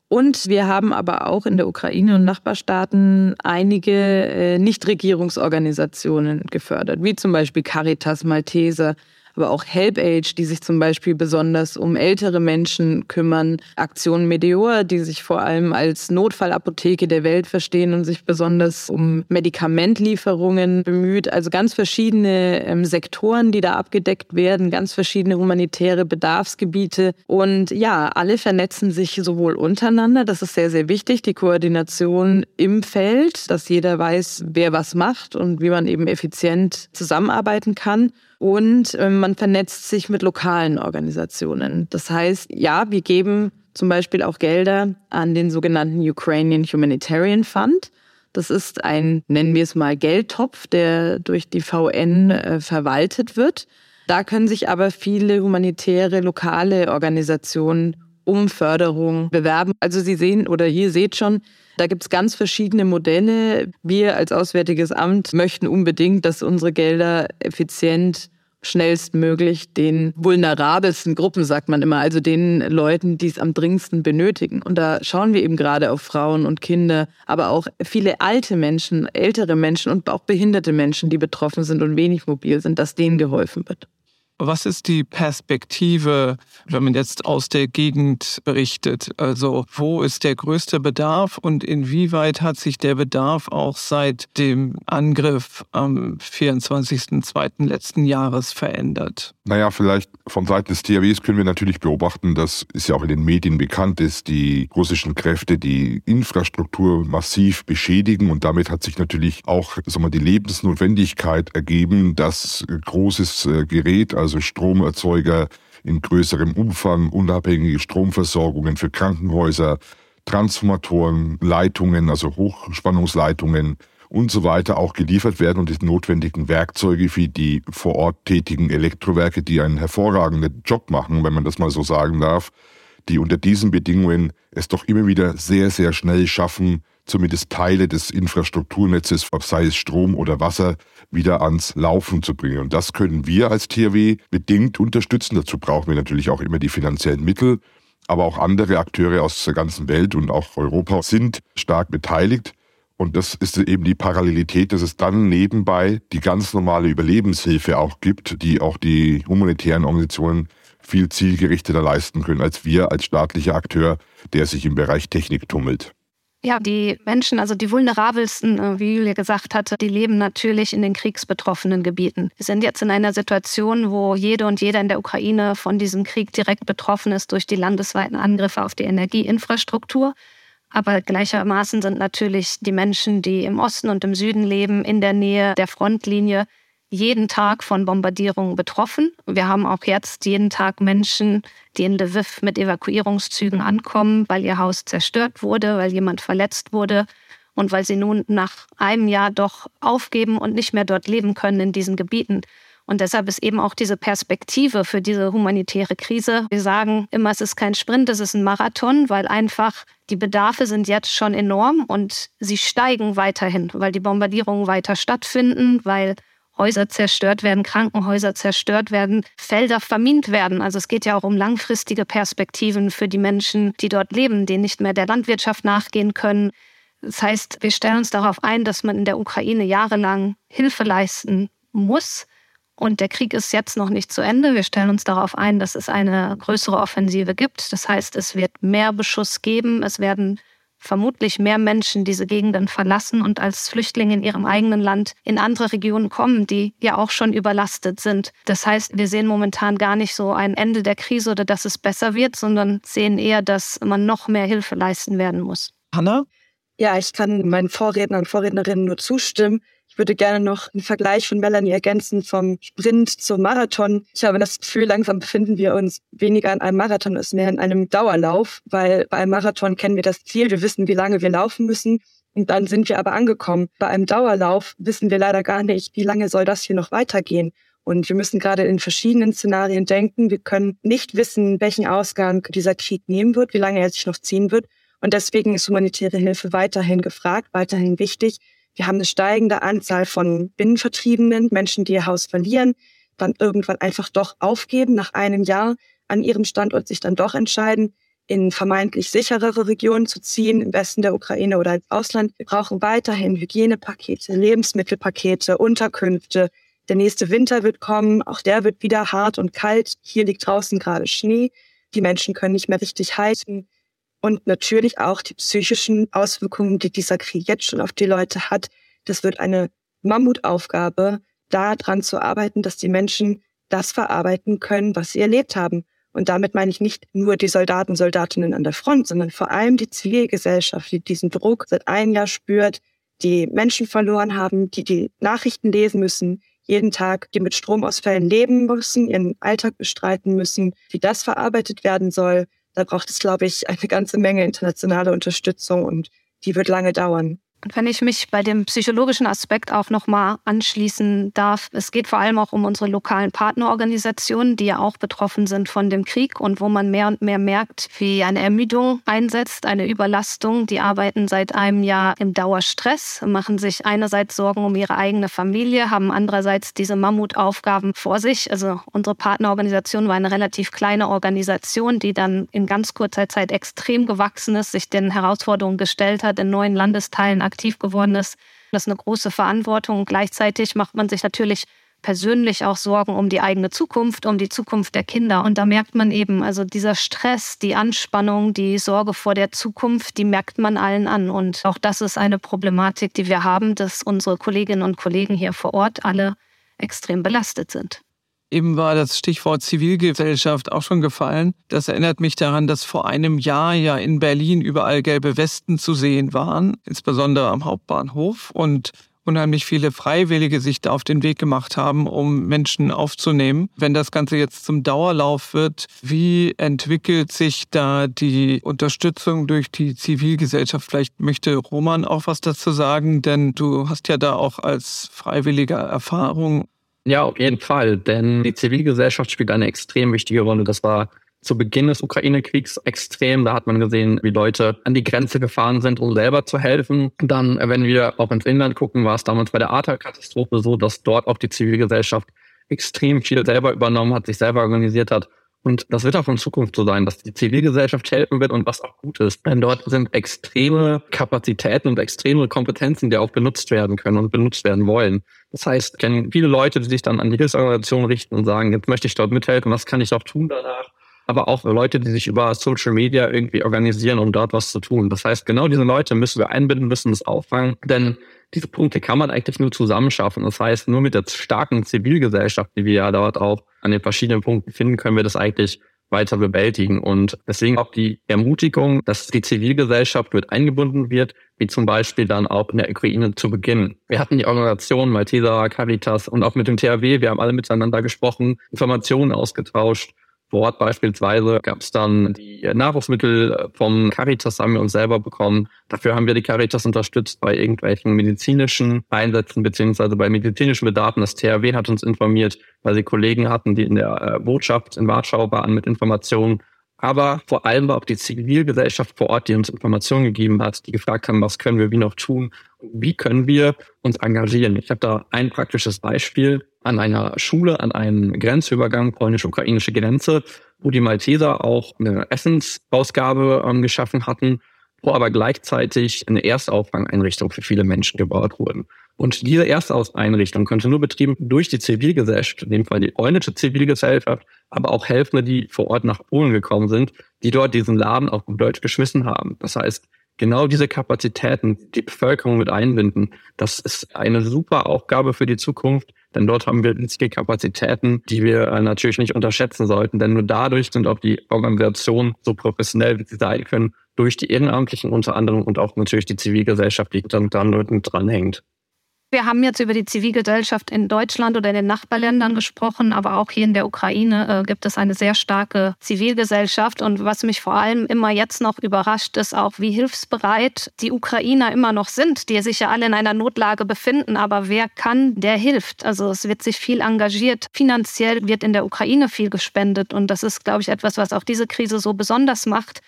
Und wir haben aber auch in der Ukraine und Nachbarstaaten einige äh, Nichtregierungsorganisationen gefördert, wie zum Beispiel Caritas Malteser, aber auch Help Age, die sich zum Beispiel besonders um ältere Menschen kümmern, Aktion Meteor, die sich vor allem als Notfallapotheke der Welt verstehen und sich besonders um Medikamentlieferungen bemüht. Also ganz verschiedene ähm, Sektoren, die da abgedeckt werden, ganz verschiedene humanitäre Bedarfsgebiete. Und ja, alle vernetzen sich sowohl untereinander, das ist sehr, sehr wichtig, die Koordination im Feld, dass jeder weiß, wer was macht und wie man eben effizient zusammenarbeiten kann. Und äh, man vernetzt sich mit lokalen Organisationen. Das heißt, ja, wir geben zum Beispiel auch Gelder an den sogenannten Ukrainian Humanitarian Fund. Das ist ein, nennen wir es mal, Geldtopf, der durch die VN äh, verwaltet wird. Da können sich aber viele humanitäre lokale Organisationen um Förderung bewerben. Also Sie sehen oder hier seht schon, da gibt es ganz verschiedene Modelle. Wir als Auswärtiges Amt möchten unbedingt, dass unsere Gelder effizient schnellstmöglich den vulnerabelsten Gruppen, sagt man immer, also den Leuten, die es am dringendsten benötigen. Und da schauen wir eben gerade auf Frauen und Kinder, aber auch viele alte Menschen, ältere Menschen und auch behinderte Menschen, die betroffen sind und wenig mobil sind, dass denen geholfen wird. Was ist die Perspektive, wenn man jetzt aus der Gegend berichtet? Also wo ist der größte Bedarf und inwieweit hat sich der Bedarf auch seit dem Angriff am 24.02. letzten Jahres verändert? Naja, vielleicht von Seiten des THWs können wir natürlich beobachten, dass es ja auch in den Medien bekannt ist, die russischen Kräfte die Infrastruktur massiv beschädigen und damit hat sich natürlich auch sagen wir, die Lebensnotwendigkeit ergeben, dass großes äh, Gerät, also also Stromerzeuger in größerem Umfang, unabhängige Stromversorgungen für Krankenhäuser, Transformatoren, Leitungen, also Hochspannungsleitungen und so weiter auch geliefert werden und die notwendigen Werkzeuge für die vor Ort tätigen Elektrowerke, die einen hervorragenden Job machen, wenn man das mal so sagen darf, die unter diesen Bedingungen es doch immer wieder sehr, sehr schnell schaffen, zumindest Teile des Infrastrukturnetzes, sei es Strom oder Wasser, wieder ans Laufen zu bringen. Und das können wir als THW bedingt unterstützen. Dazu brauchen wir natürlich auch immer die finanziellen Mittel. Aber auch andere Akteure aus der ganzen Welt und auch Europa sind stark beteiligt. Und das ist eben die Parallelität, dass es dann nebenbei die ganz normale Überlebenshilfe auch gibt, die auch die humanitären Organisationen viel zielgerichteter leisten können als wir als staatlicher Akteur, der sich im Bereich Technik tummelt. Ja, die Menschen, also die vulnerabelsten, äh, wie Julia gesagt hatte, die leben natürlich in den kriegsbetroffenen Gebieten. Wir sind jetzt in einer Situation, wo jede und jeder in der Ukraine von diesem Krieg direkt betroffen ist durch die landesweiten Angriffe auf die Energieinfrastruktur. Aber gleichermaßen sind natürlich die Menschen, die im Osten und im Süden leben, in der Nähe der Frontlinie, jeden Tag von Bombardierungen betroffen. Wir haben auch jetzt jeden Tag Menschen, die in Lviv mit Evakuierungszügen ankommen, weil ihr Haus zerstört wurde, weil jemand verletzt wurde und weil sie nun nach einem Jahr doch aufgeben und nicht mehr dort leben können in diesen Gebieten. Und deshalb ist eben auch diese Perspektive für diese humanitäre Krise. Wir sagen immer, es ist kein Sprint, es ist ein Marathon, weil einfach die Bedarfe sind jetzt schon enorm und sie steigen weiterhin, weil die Bombardierungen weiter stattfinden, weil Häuser zerstört werden, Krankenhäuser zerstört werden, Felder vermint werden. Also es geht ja auch um langfristige Perspektiven für die Menschen, die dort leben, die nicht mehr der Landwirtschaft nachgehen können. Das heißt, wir stellen uns darauf ein, dass man in der Ukraine jahrelang Hilfe leisten muss. Und der Krieg ist jetzt noch nicht zu Ende. Wir stellen uns darauf ein, dass es eine größere Offensive gibt. Das heißt, es wird mehr Beschuss geben. Es werden vermutlich mehr Menschen diese Gegenden verlassen und als Flüchtlinge in ihrem eigenen Land in andere Regionen kommen, die ja auch schon überlastet sind. Das heißt, wir sehen momentan gar nicht so ein Ende der Krise oder dass es besser wird, sondern sehen eher, dass man noch mehr Hilfe leisten werden muss. Hanna? Ja, ich kann meinen Vorrednern und Vorrednerinnen nur zustimmen. Ich würde gerne noch einen Vergleich von Melanie ergänzen vom Sprint zum Marathon. Ich habe das Gefühl, langsam befinden wir uns weniger in einem Marathon als mehr in einem Dauerlauf, weil bei einem Marathon kennen wir das Ziel, wir wissen, wie lange wir laufen müssen. Und dann sind wir aber angekommen. Bei einem Dauerlauf wissen wir leider gar nicht, wie lange soll das hier noch weitergehen. Und wir müssen gerade in verschiedenen Szenarien denken. Wir können nicht wissen, welchen Ausgang dieser Krieg nehmen wird, wie lange er sich noch ziehen wird. Und deswegen ist humanitäre Hilfe weiterhin gefragt, weiterhin wichtig. Wir haben eine steigende Anzahl von Binnenvertriebenen, Menschen, die ihr Haus verlieren, dann irgendwann einfach doch aufgeben, nach einem Jahr an ihrem Standort sich dann doch entscheiden, in vermeintlich sicherere Regionen zu ziehen, im Westen der Ukraine oder ins Ausland. Wir brauchen weiterhin Hygienepakete, Lebensmittelpakete, Unterkünfte, Der nächste Winter wird kommen, auch der wird wieder hart und kalt. Hier liegt draußen gerade Schnee. Die Menschen können nicht mehr richtig heizen. Und natürlich auch die psychischen Auswirkungen, die dieser Krieg jetzt schon auf die Leute hat. Das wird eine Mammutaufgabe, daran zu arbeiten, dass die Menschen das verarbeiten können, was sie erlebt haben. Und damit meine ich nicht nur die Soldaten, Soldatinnen an der Front, sondern vor allem die Zivilgesellschaft, die diesen Druck seit einem Jahr spürt, die Menschen verloren haben, die die Nachrichten lesen müssen, jeden Tag, die mit Stromausfällen leben müssen, ihren Alltag bestreiten müssen, wie das verarbeitet werden soll. Da braucht es, glaube ich, eine ganze Menge internationale Unterstützung und die wird lange dauern. Und wenn ich mich bei dem psychologischen Aspekt auch nochmal anschließen darf, es geht vor allem auch um unsere lokalen Partnerorganisationen, die ja auch betroffen sind von dem Krieg und wo man mehr und mehr merkt, wie eine Ermüdung einsetzt, eine Überlastung. Die arbeiten seit einem Jahr im Dauerstress, machen sich einerseits Sorgen um ihre eigene Familie, haben andererseits diese Mammutaufgaben vor sich. Also unsere Partnerorganisation war eine relativ kleine Organisation, die dann in ganz kurzer Zeit extrem gewachsen ist, sich den Herausforderungen gestellt hat, in neuen Landesteilen aktiv geworden ist. Das ist eine große Verantwortung. Gleichzeitig macht man sich natürlich persönlich auch Sorgen um die eigene Zukunft, um die Zukunft der Kinder. Und da merkt man eben, also dieser Stress, die Anspannung, die Sorge vor der Zukunft, die merkt man allen an. Und auch das ist eine Problematik, die wir haben, dass unsere Kolleginnen und Kollegen hier vor Ort alle extrem belastet sind. Eben war das Stichwort Zivilgesellschaft auch schon gefallen. Das erinnert mich daran, dass vor einem Jahr ja in Berlin überall gelbe Westen zu sehen waren, insbesondere am Hauptbahnhof und unheimlich viele Freiwillige sich da auf den Weg gemacht haben, um Menschen aufzunehmen. Wenn das Ganze jetzt zum Dauerlauf wird, wie entwickelt sich da die Unterstützung durch die Zivilgesellschaft? Vielleicht möchte Roman auch was dazu sagen, denn du hast ja da auch als Freiwilliger Erfahrung. Ja, auf jeden Fall, denn die Zivilgesellschaft spielt eine extrem wichtige Rolle. Das war zu Beginn des Ukraine-Kriegs extrem. Da hat man gesehen, wie Leute an die Grenze gefahren sind, um selber zu helfen. Dann, wenn wir auch ins Inland gucken, war es damals bei der Ahrtal-Katastrophe so, dass dort auch die Zivilgesellschaft extrem viel selber übernommen hat, sich selber organisiert hat und das wird auch in Zukunft so sein, dass die Zivilgesellschaft helfen wird und was auch gut ist. Denn dort sind extreme Kapazitäten und extreme Kompetenzen, die auch benutzt werden können und benutzt werden wollen. Das heißt, ich kenne viele Leute, die sich dann an die Hilfsorganisation richten und sagen, jetzt möchte ich dort mithelfen, was kann ich auch tun danach? Aber auch Leute, die sich über Social Media irgendwie organisieren, um dort was zu tun. Das heißt, genau diese Leute müssen wir einbinden, müssen das auffangen, denn diese Punkte kann man eigentlich nur zusammenschaffen. Das heißt, nur mit der starken Zivilgesellschaft, die wir ja dort auch an den verschiedenen Punkten finden, können wir das eigentlich weiter bewältigen. Und deswegen auch die Ermutigung, dass die Zivilgesellschaft mit eingebunden wird, wie zum Beispiel dann auch in der Ukraine zu Beginn. Wir hatten die Organisation Malteser, Caritas und auch mit dem THW, wir haben alle miteinander gesprochen, Informationen ausgetauscht vor beispielsweise gab es dann die Nahrungsmittel vom Caritas, haben wir uns selber bekommen. Dafür haben wir die Caritas unterstützt bei irgendwelchen medizinischen Einsätzen beziehungsweise bei medizinischen Bedarfen. Das THW hat uns informiert, weil sie Kollegen hatten, die in der äh, Botschaft in Warschau waren mit Informationen aber vor allem war auch die Zivilgesellschaft vor Ort, die uns Informationen gegeben hat, die gefragt haben, was können wir wie noch tun, wie können wir uns engagieren. Ich habe da ein praktisches Beispiel an einer Schule, an einem Grenzübergang polnisch-ukrainische Grenze, wo die Malteser auch eine Essensausgabe ähm, geschaffen hatten, wo aber gleichzeitig eine Erstauffangeinrichtung für viele Menschen gebaut wurden. Und diese Ersteinrichtung könnte nur betrieben durch die Zivilgesellschaft, in dem Fall die polnische Zivilgesellschaft, aber auch Helfende, die vor Ort nach Polen gekommen sind, die dort diesen Laden auf Deutsch geschmissen haben. Das heißt, genau diese Kapazitäten, die Bevölkerung mit einbinden, das ist eine super Aufgabe für die Zukunft, denn dort haben wir riesige Kapazitäten, die wir äh, natürlich nicht unterschätzen sollten, denn nur dadurch sind auch die Organisationen so professionell, wie sie sein können, durch die Ehrenamtlichen unter anderem und auch natürlich die Zivilgesellschaft, die dann, dann dranhängt. Wir haben jetzt über die Zivilgesellschaft in Deutschland oder in den Nachbarländern gesprochen, aber auch hier in der Ukraine äh, gibt es eine sehr starke Zivilgesellschaft. Und was mich vor allem immer jetzt noch überrascht, ist auch, wie hilfsbereit die Ukrainer immer noch sind, die sich ja alle in einer Notlage befinden. Aber wer kann, der hilft. Also es wird sich viel engagiert. Finanziell wird in der Ukraine viel gespendet. Und das ist, glaube ich, etwas, was auch diese Krise so besonders macht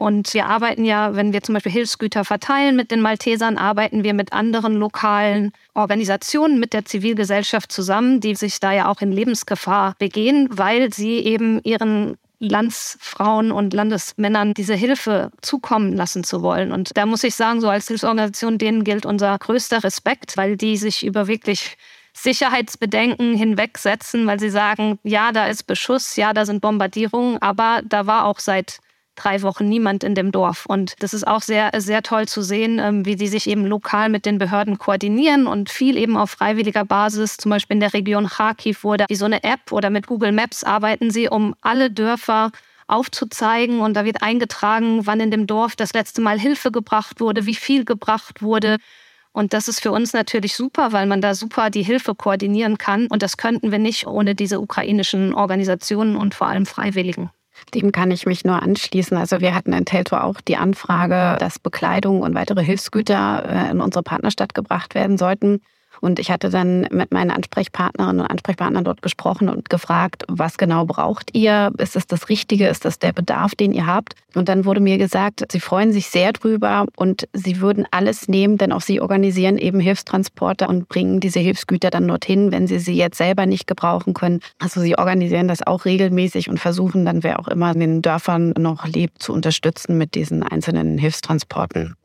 und wir arbeiten ja, wenn wir zum Beispiel Hilfsgüter verteilen mit den Maltesern, arbeiten wir mit anderen lokalen Organisationen, mit der Zivilgesellschaft zusammen, die sich da ja auch in Lebensgefahr begehen, weil sie eben ihren Landsfrauen und Landesmännern diese Hilfe zukommen lassen zu wollen. Und da muss ich sagen, so als Hilfsorganisation, denen gilt unser größter Respekt, weil die sich über wirklich Sicherheitsbedenken hinwegsetzen, weil sie sagen, ja, da ist Beschuss, ja, da sind Bombardierungen, aber da war auch seit drei Wochen niemand in dem Dorf. Und das ist auch sehr, sehr toll zu sehen, ähm, wie die sich eben lokal mit den Behörden koordinieren und viel eben auf freiwilliger Basis. Zum Beispiel in der Region Kharkiv wurde wie so eine App oder mit Google Maps arbeiten sie, um alle Dörfer aufzuzeigen. Und da wird eingetragen, wann in dem Dorf das letzte Mal Hilfe gebracht wurde, wie viel gebracht wurde. Und das ist für uns natürlich super, weil man da super die Hilfe koordinieren kann. Und das könnten wir nicht ohne diese ukrainischen Organisationen und vor allem Freiwilligen. Dem kann ich mich nur anschließen. Also wir hatten in Telto auch die Anfrage, dass Bekleidung und weitere Hilfsgüter äh, in unsere Partnerstadt gebracht werden sollten. Und ich hatte dann mit meinen Ansprechpartnerinnen und Ansprechpartnern dort gesprochen und gefragt, was genau braucht ihr? Ist es das Richtige? Ist das der Bedarf, den ihr habt? Und dann wurde mir gesagt, sie freuen sich sehr drüber und sie würden alles nehmen, denn auch sie organisieren eben Hilfstransporte und bringen diese Hilfsgüter dann dorthin, wenn sie sie jetzt selber nicht gebrauchen können. Also sie organisieren das auch regelmäßig und versuchen dann, wer auch immer in den Dörfern noch lebt, zu unterstützen mit diesen einzelnen Hilfstransporten.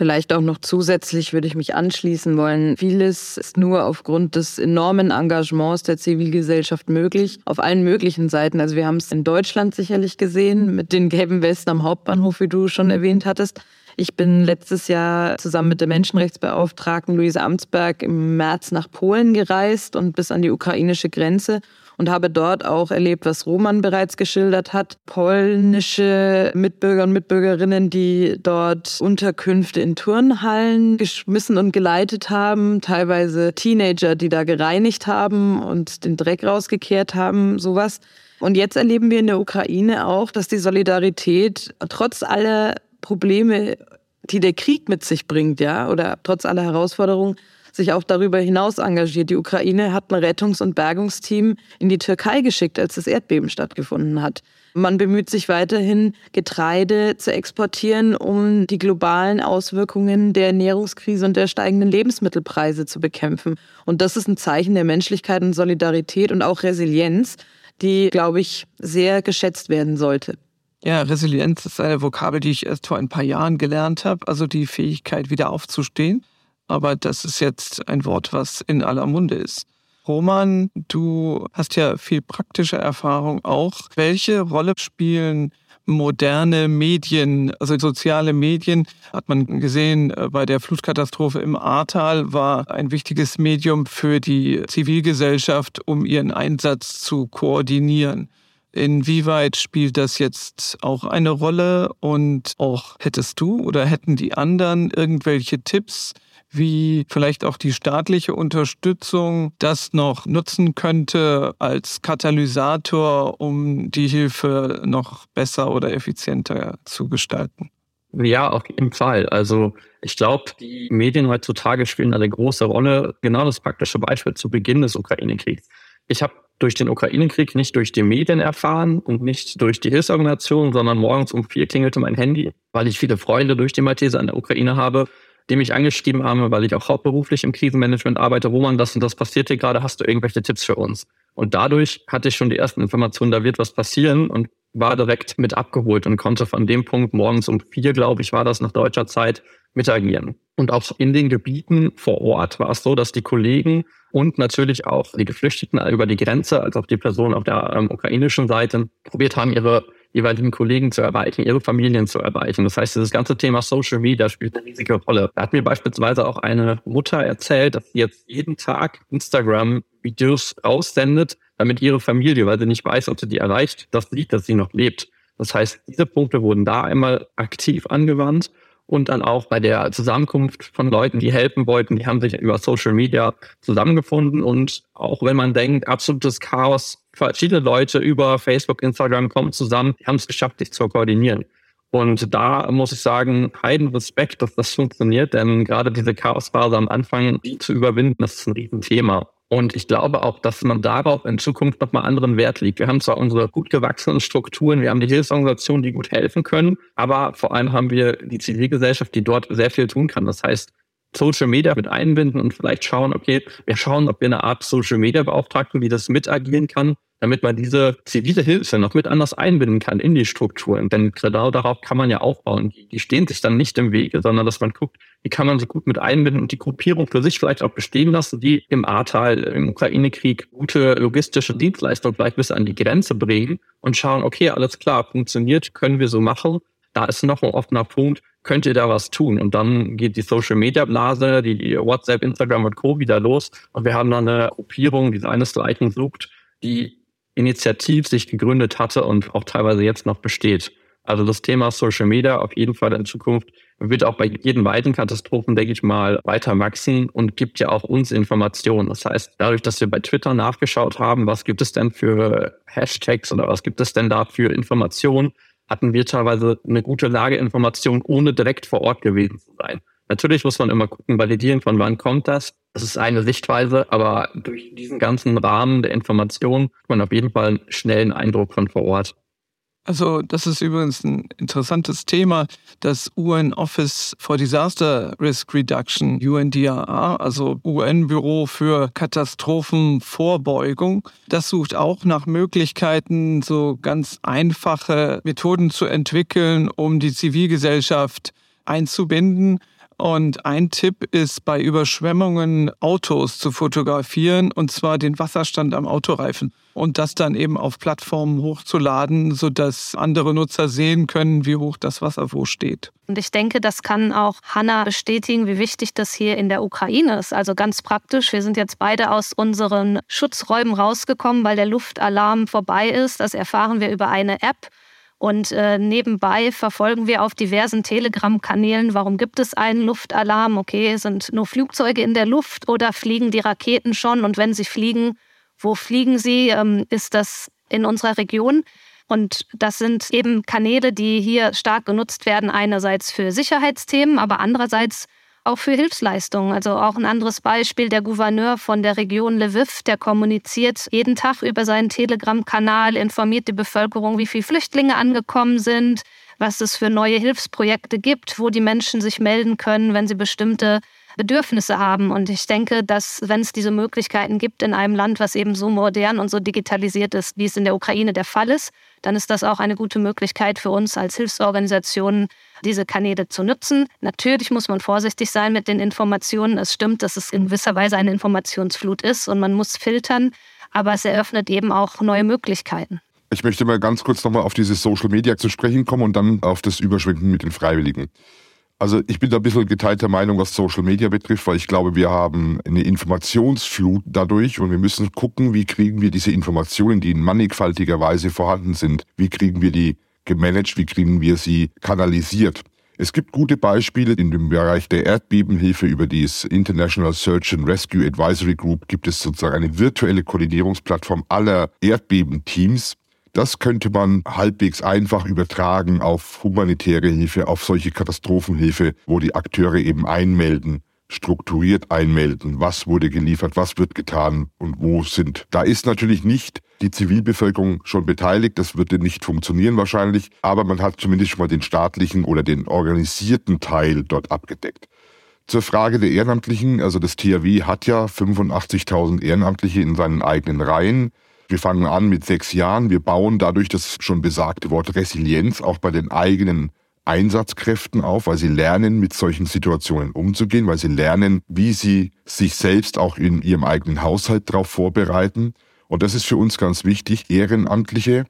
Vielleicht auch noch zusätzlich würde ich mich anschließen wollen. Vieles ist nur aufgrund des enormen Engagements der Zivilgesellschaft möglich, auf allen möglichen Seiten. Also wir haben es in Deutschland sicherlich gesehen, mit den gelben Westen am Hauptbahnhof, wie du schon erwähnt hattest. Ich bin letztes Jahr zusammen mit der Menschenrechtsbeauftragten Luise Amtsberg im März nach Polen gereist und bis an die ukrainische Grenze und habe dort auch erlebt, was Roman bereits geschildert hat. Polnische Mitbürger und Mitbürgerinnen, die dort Unterkünfte in Turnhallen geschmissen und geleitet haben, teilweise Teenager, die da gereinigt haben und den Dreck rausgekehrt haben, sowas. Und jetzt erleben wir in der Ukraine auch, dass die Solidarität trotz aller Probleme, die der Krieg mit sich bringt, ja, oder trotz aller Herausforderungen, sich auch darüber hinaus engagiert. Die Ukraine hat ein Rettungs- und Bergungsteam in die Türkei geschickt, als das Erdbeben stattgefunden hat. Man bemüht sich weiterhin, Getreide zu exportieren, um die globalen Auswirkungen der Ernährungskrise und der steigenden Lebensmittelpreise zu bekämpfen. Und das ist ein Zeichen der Menschlichkeit und Solidarität und auch Resilienz, die, glaube ich, sehr geschätzt werden sollte. Ja, Resilienz ist eine Vokabel, die ich erst vor ein paar Jahren gelernt habe, also die Fähigkeit, wieder aufzustehen aber das ist jetzt ein Wort, was in aller Munde ist. Roman, du hast ja viel praktische Erfahrung auch. Welche Rolle spielen moderne Medien, also soziale Medien, hat man gesehen äh, bei der Flutkatastrophe im Ahrtal, war ein wichtiges Medium für die Zivilgesellschaft, um ihren Einsatz zu koordinieren. Inwieweit spielt das jetzt auch eine Rolle und auch hättest du oder hätten die anderen irgendwelche Tipps, wie vielleicht auch die staatliche Unterstützung das noch nutzen könnte als Katalysator, um die Hilfe noch besser oder effizienter zu gestalten. Ja, auf jeden Fall. Also ich glaube, die Medien heutzutage spielen eine große Rolle. Genau das praktische Beispiel zu Beginn des Ukraine-Kriegs. Ich habe durch den Ukraine-Krieg nicht durch die Medien erfahren und nicht durch die Hilfsorganisation, sondern morgens um vier klingelte mein Handy, weil ich viele Freunde durch die Malteser in der Ukraine habe die mich angeschrieben haben, weil ich auch hauptberuflich im Krisenmanagement arbeite, Roman, das und das passiert hier gerade, hast du irgendwelche Tipps für uns? Und dadurch hatte ich schon die ersten Informationen, da wird was passieren und war direkt mit abgeholt und konnte von dem Punkt morgens um vier, glaube ich, war das nach deutscher Zeit, mitagieren. Und auch in den Gebieten vor Ort war es so, dass die Kollegen und natürlich auch die Geflüchteten über die Grenze, als auch die Personen auf der ähm, ukrainischen Seite probiert haben, ihre jeweiligen Kollegen zu erreichen, ihre Familien zu erreichen. Das heißt, dieses ganze Thema Social Media spielt eine riesige Rolle. Da hat mir beispielsweise auch eine Mutter erzählt, dass sie jetzt jeden Tag Instagram-Videos raussendet, damit ihre Familie, weil sie nicht weiß, ob sie die erreicht, das sieht, dass sie noch lebt. Das heißt, diese Punkte wurden da einmal aktiv angewandt und dann auch bei der Zusammenkunft von Leuten, die helfen wollten, die haben sich über Social Media zusammengefunden und auch wenn man denkt, absolutes Chaos, verschiedene Leute über Facebook, Instagram kommen zusammen, die haben es geschafft, sich zu koordinieren. Und da muss ich sagen, heiden Respekt, dass das funktioniert, denn gerade diese Chaosphase am Anfang, die zu überwinden, das ist ein Riesenthema. Und ich glaube auch, dass man darauf in Zukunft nochmal anderen Wert legt. Wir haben zwar unsere gut gewachsenen Strukturen, wir haben die Hilfsorganisationen, die gut helfen können, aber vor allem haben wir die Zivilgesellschaft, die dort sehr viel tun kann. Das heißt, Social Media mit einbinden und vielleicht schauen, okay, wir schauen, ob wir eine Art Social Media Beauftragten, die das mit agieren kann, damit man diese zivile Hilfe noch mit anders einbinden kann in die Strukturen. Denn genau darauf kann man ja aufbauen. Die, stehen sich dann nicht im Wege, sondern dass man guckt, wie kann man sie gut mit einbinden und die Gruppierung für sich vielleicht auch bestehen lassen, die im Ahrtal, im Ukraine-Krieg gute logistische Dienstleistungen vielleicht bis an die Grenze bringen und schauen, okay, alles klar, funktioniert, können wir so machen. Da ist noch ein offener Punkt, könnt ihr da was tun? Und dann geht die Social Media Blase, die WhatsApp, Instagram und Co. wieder los. Und wir haben dann eine Gruppierung, die seinesgleichen sucht, die initiativ sich gegründet hatte und auch teilweise jetzt noch besteht. Also das Thema Social Media auf jeden Fall in Zukunft wird auch bei jedem weiteren Katastrophen, denke ich mal, weiter wachsen und gibt ja auch uns Informationen. Das heißt, dadurch, dass wir bei Twitter nachgeschaut haben, was gibt es denn für Hashtags oder was gibt es denn da für Informationen, hatten wir teilweise eine gute Lageinformation, ohne direkt vor Ort gewesen zu sein. Natürlich muss man immer gucken, validieren, von wann kommt das. Das ist eine Sichtweise, aber durch diesen ganzen Rahmen der Information hat man auf jeden Fall einen schnellen Eindruck von vor Ort. Also das ist übrigens ein interessantes Thema. Das UN Office for Disaster Risk Reduction, UNDRA, also UN-Büro für Katastrophenvorbeugung, das sucht auch nach Möglichkeiten, so ganz einfache Methoden zu entwickeln, um die Zivilgesellschaft einzubinden. Und ein Tipp ist, bei Überschwemmungen Autos zu fotografieren, und zwar den Wasserstand am Autoreifen. Und das dann eben auf Plattformen hochzuladen, sodass andere Nutzer sehen können, wie hoch das Wasser wo steht. Und ich denke, das kann auch Hanna bestätigen, wie wichtig das hier in der Ukraine ist. Also ganz praktisch. Wir sind jetzt beide aus unseren Schutzräumen rausgekommen, weil der Luftalarm vorbei ist. Das erfahren wir über eine App. Und äh, nebenbei verfolgen wir auf diversen Telegram-Kanälen, warum gibt es einen Luftalarm? Okay, sind nur Flugzeuge in der Luft oder fliegen die Raketen schon? Und wenn sie fliegen, wo fliegen sie? Ähm, ist das in unserer Region? Und das sind eben Kanäle, die hier stark genutzt werden, einerseits für Sicherheitsthemen, aber andererseits auch für Hilfsleistungen. Also auch ein anderes Beispiel, der Gouverneur von der Region Lviv, der kommuniziert jeden Tag über seinen Telegram-Kanal, informiert die Bevölkerung, wie viele Flüchtlinge angekommen sind, was es für neue Hilfsprojekte gibt, wo die Menschen sich melden können, wenn sie bestimmte Bedürfnisse haben. Und ich denke, dass wenn es diese Möglichkeiten gibt in einem Land, was eben so modern und so digitalisiert ist, wie es in der Ukraine der Fall ist, dann ist das auch eine gute Möglichkeit für uns als Hilfsorganisationen, diese Kanäle zu nutzen. Natürlich muss man vorsichtig sein mit den Informationen. Es stimmt, dass es in gewisser Weise eine Informationsflut ist und man muss filtern, aber es eröffnet eben auch neue Möglichkeiten. Ich möchte mal ganz kurz nochmal auf diese Social Media zu sprechen kommen und dann auf das Überschwenken mit den Freiwilligen. Also ich bin da ein bisschen geteilter Meinung, was Social Media betrifft, weil ich glaube, wir haben eine Informationsflut dadurch und wir müssen gucken, wie kriegen wir diese Informationen, die in mannigfaltiger Weise vorhanden sind, wie kriegen wir die gemanagt, wie kriegen wir sie kanalisiert. Es gibt gute Beispiele in dem Bereich der Erdbebenhilfe über die International Search and Rescue Advisory Group gibt es sozusagen eine virtuelle Koordinierungsplattform aller Erdbebenteams. Das könnte man halbwegs einfach übertragen auf humanitäre Hilfe, auf solche Katastrophenhilfe, wo die Akteure eben einmelden strukturiert einmelden. Was wurde geliefert, was wird getan und wo sind. Da ist natürlich nicht die Zivilbevölkerung schon beteiligt. Das würde nicht funktionieren wahrscheinlich. Aber man hat zumindest schon mal den staatlichen oder den organisierten Teil dort abgedeckt. Zur Frage der Ehrenamtlichen, also das THW hat ja 85.000 Ehrenamtliche in seinen eigenen Reihen. Wir fangen an mit sechs Jahren. Wir bauen dadurch das schon besagte Wort Resilienz auch bei den eigenen Einsatzkräften auf, weil sie lernen, mit solchen Situationen umzugehen, weil sie lernen, wie sie sich selbst auch in ihrem eigenen Haushalt darauf vorbereiten. Und das ist für uns ganz wichtig. Ehrenamtliche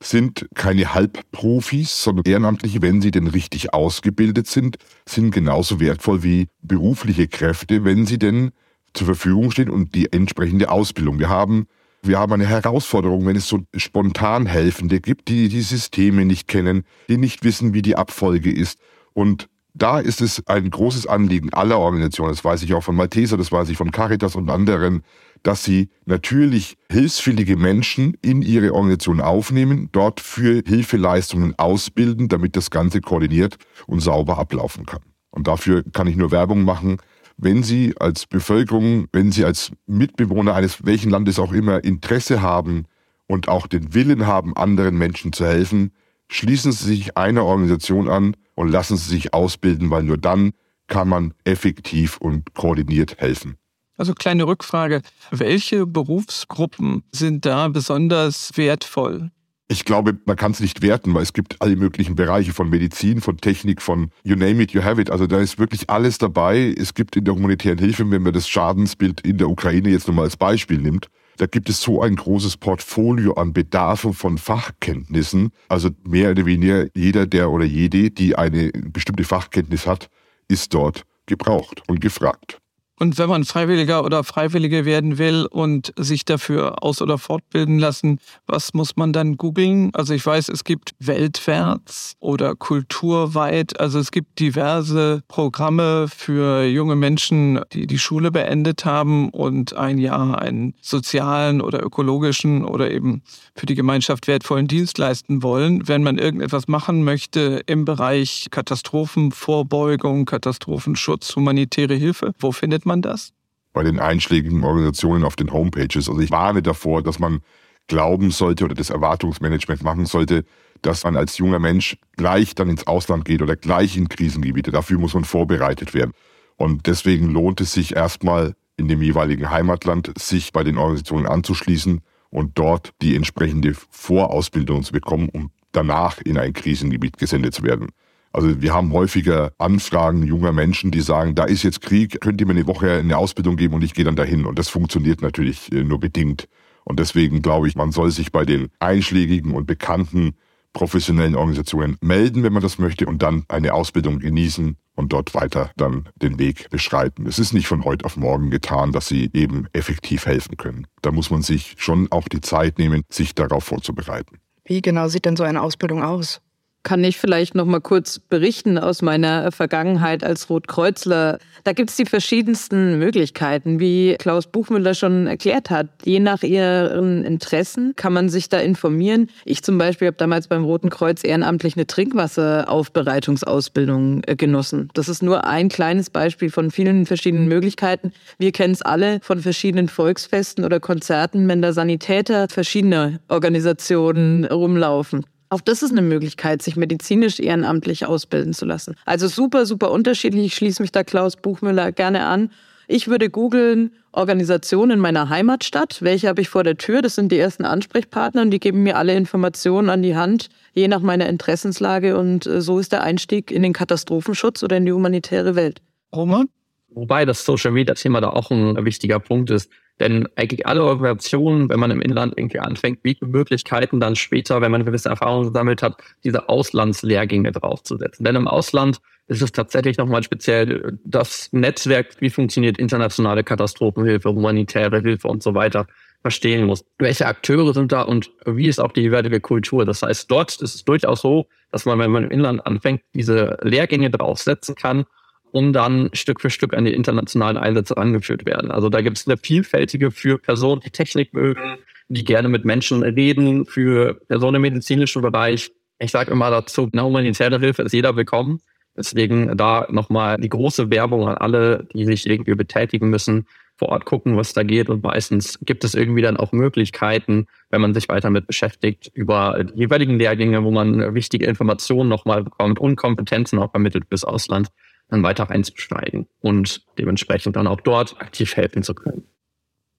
sind keine Halbprofis, sondern Ehrenamtliche, wenn sie denn richtig ausgebildet sind, sind genauso wertvoll wie berufliche Kräfte, wenn sie denn zur Verfügung stehen und die entsprechende Ausbildung. Wir haben wir haben eine Herausforderung, wenn es so spontan Helfende gibt, die die Systeme nicht kennen, die nicht wissen, wie die Abfolge ist. Und da ist es ein großes Anliegen aller Organisationen, das weiß ich auch von Malteser, das weiß ich von Caritas und anderen, dass sie natürlich hilfswillige Menschen in ihre Organisation aufnehmen, dort für Hilfeleistungen ausbilden, damit das Ganze koordiniert und sauber ablaufen kann. Und dafür kann ich nur Werbung machen wenn Sie als Bevölkerung, wenn Sie als Mitbewohner eines welchen Landes auch immer Interesse haben und auch den Willen haben, anderen Menschen zu helfen, schließen Sie sich einer Organisation an und lassen Sie sich ausbilden, weil nur dann kann man effektiv und koordiniert helfen. Also kleine Rückfrage, welche Berufsgruppen sind da besonders wertvoll? Ich glaube, man kann es nicht werten, weil es gibt alle möglichen Bereiche von Medizin, von Technik, von you name it, you have it. Also da ist wirklich alles dabei. Es gibt in der humanitären Hilfe, wenn man das Schadensbild in der Ukraine jetzt nochmal als Beispiel nimmt, da gibt es so ein großes Portfolio an Bedarfen von Fachkenntnissen. Also mehr oder weniger jeder, der oder jede, die eine bestimmte Fachkenntnis hat, ist dort gebraucht und gefragt. Und wenn man Freiwilliger oder Freiwillige werden will und sich dafür aus- oder fortbilden lassen, was muss man dann googeln? Also ich weiß, es gibt weltwärts oder kulturweit. Also es gibt diverse Programme für junge Menschen, die die Schule beendet haben und ein Jahr einen sozialen oder ökologischen oder eben für die Gemeinschaft wertvollen Dienst leisten wollen. Wenn man irgendetwas machen möchte im Bereich Katastrophenvorbeugung, Katastrophenschutz, humanitäre Hilfe, wo findet man man das? Bei den einschlägigen Organisationen auf den Homepages. Also ich warne davor, dass man glauben sollte oder das Erwartungsmanagement machen sollte, dass man als junger Mensch gleich dann ins Ausland geht oder gleich in Krisengebiete. Dafür muss man vorbereitet werden. Und deswegen lohnt es sich erstmal in dem jeweiligen Heimatland, sich bei den Organisationen anzuschließen und dort die entsprechende Vorausbildung zu bekommen, um danach in ein Krisengebiet gesendet zu werden. Also wir haben häufiger Anfragen junger Menschen, die sagen, da ist jetzt Krieg, könnt ihr mir eine Woche eine Ausbildung geben und ich gehe dann dahin. Und das funktioniert natürlich äh, nur bedingt. Und deswegen glaube ich, man soll sich bei den einschlägigen und bekannten professionellen Organisationen melden, wenn man das möchte, und dann eine Ausbildung genießen und dort weiter dann den Weg beschreiten. Es ist nicht von heute auf morgen getan, dass sie eben effektiv helfen können. Da muss man sich schon auch die Zeit nehmen, sich darauf vorzubereiten. Wie genau sieht denn so eine Ausbildung aus? Kann ich vielleicht noch mal kurz berichten aus meiner Vergangenheit als Rotkreuzler. Da gibt es die verschiedensten Möglichkeiten, wie Klaus Buchmüller schon erklärt hat. Je nach ihren Interessen kann man sich da informieren. Ich zum Beispiel habe damals beim Roten Kreuz ehrenamtlich eine Trinkwasseraufbereitungsausbildung äh, genossen. Das ist nur ein kleines Beispiel von vielen verschiedenen Möglichkeiten. Wir kennen es alle von verschiedenen Volksfesten oder Konzerten, wenn da Sanitäter verschiedener Organisationen rumlaufen. Auch das ist eine Möglichkeit, sich medizinisch ehrenamtlich ausbilden zu lassen. Also super, super unterschiedlich. Ich schließe mich da Klaus Buchmüller gerne an. Ich würde googeln Organisation in meiner Heimatstadt. Welche habe ich vor der Tür? Das sind die ersten Ansprechpartner und die geben mir alle Informationen an die Hand, je nach meiner Interessenslage. Und äh, so ist der Einstieg in den Katastrophenschutz oder in die humanitäre Welt. Roman? Wobei das Social Media Thema da auch ein wichtiger Punkt ist. Denn eigentlich alle Organisationen, wenn man im Inland irgendwie anfängt, bieten Möglichkeiten, dann später, wenn man gewisse Erfahrungen gesammelt hat, diese Auslandslehrgänge draufzusetzen. Denn im Ausland ist es tatsächlich nochmal speziell das Netzwerk, wie funktioniert internationale Katastrophenhilfe, humanitäre Hilfe und so weiter, verstehen muss. Welche Akteure sind da und wie ist auch die jeweilige Kultur? Das heißt, dort ist es durchaus so, dass man, wenn man im Inland anfängt, diese Lehrgänge draufsetzen kann um dann Stück für Stück an die internationalen Einsätze rangeführt werden. Also da gibt es eine vielfältige für Personen, die Technik mögen, die gerne mit Menschen reden, für Personen im medizinischen Bereich. Ich sage immer dazu, eine humanitäre Hilfe ist jeder willkommen. Deswegen da nochmal die große Werbung an alle, die sich irgendwie betätigen müssen, vor Ort gucken, was da geht. Und meistens gibt es irgendwie dann auch Möglichkeiten, wenn man sich weiter mit beschäftigt, über die jeweiligen Lehrgänge, wo man wichtige Informationen nochmal bekommt und Kompetenzen auch vermittelt bis Ausland, dann weiter einzusteigen und dementsprechend dann auch dort aktiv helfen zu können.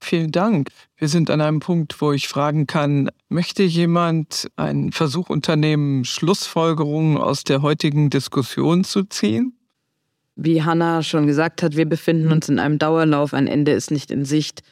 Vielen Dank. Wir sind an einem Punkt, wo ich fragen kann, möchte jemand einen Versuch unternehmen, Schlussfolgerungen aus der heutigen Diskussion zu ziehen? Wie Hanna schon gesagt hat, wir befinden uns in einem Dauerlauf, ein Ende ist nicht in Sicht.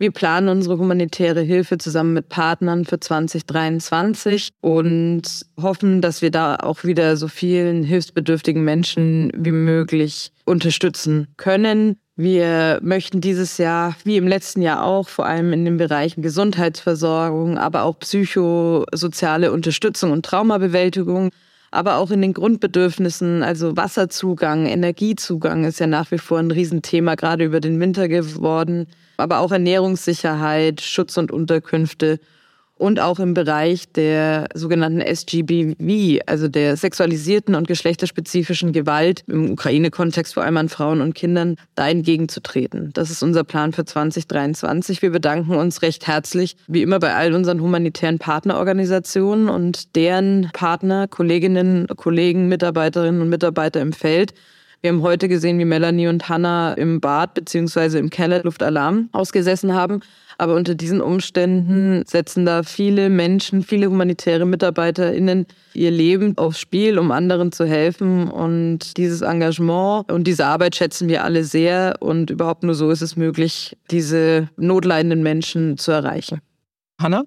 Wir planen unsere humanitäre Hilfe zusammen mit Partnern für 2023 und hoffen, dass wir da auch wieder so vielen hilfsbedürftigen Menschen wie möglich unterstützen können. Wir möchten dieses Jahr, wie im letzten Jahr auch, vor allem in den Bereichen Gesundheitsversorgung, aber auch psychosoziale Unterstützung und Traumabewältigung, aber auch in den Grundbedürfnissen, also Wasserzugang, Energiezugang ist ja nach wie vor ein Riesenthema, gerade über den Winter geworden. Aber auch Ernährungssicherheit, Schutz und Unterkünfte und auch im Bereich der sogenannten SGBV, also der sexualisierten und geschlechterspezifischen Gewalt im Ukraine-Kontext vor allem an Frauen und Kindern, da entgegenzutreten. Das ist unser Plan für 2023. Wir bedanken uns recht herzlich, wie immer bei all unseren humanitären Partnerorganisationen und deren Partner, Kolleginnen, Kollegen, Mitarbeiterinnen und Mitarbeiter im Feld Wir haben heute gesehen, wie Melanie und Hannah im Bad bzw. im Keller Luftalarm ausgesessen haben. Aber unter diesen Umständen setzen da viele Menschen, viele humanitäre MitarbeiterInnen ihr Leben aufs Spiel, um anderen zu helfen. Und dieses Engagement und diese Arbeit schätzen wir alle sehr. Und überhaupt nur so ist es möglich, diese notleidenden Menschen zu erreichen. Hannah?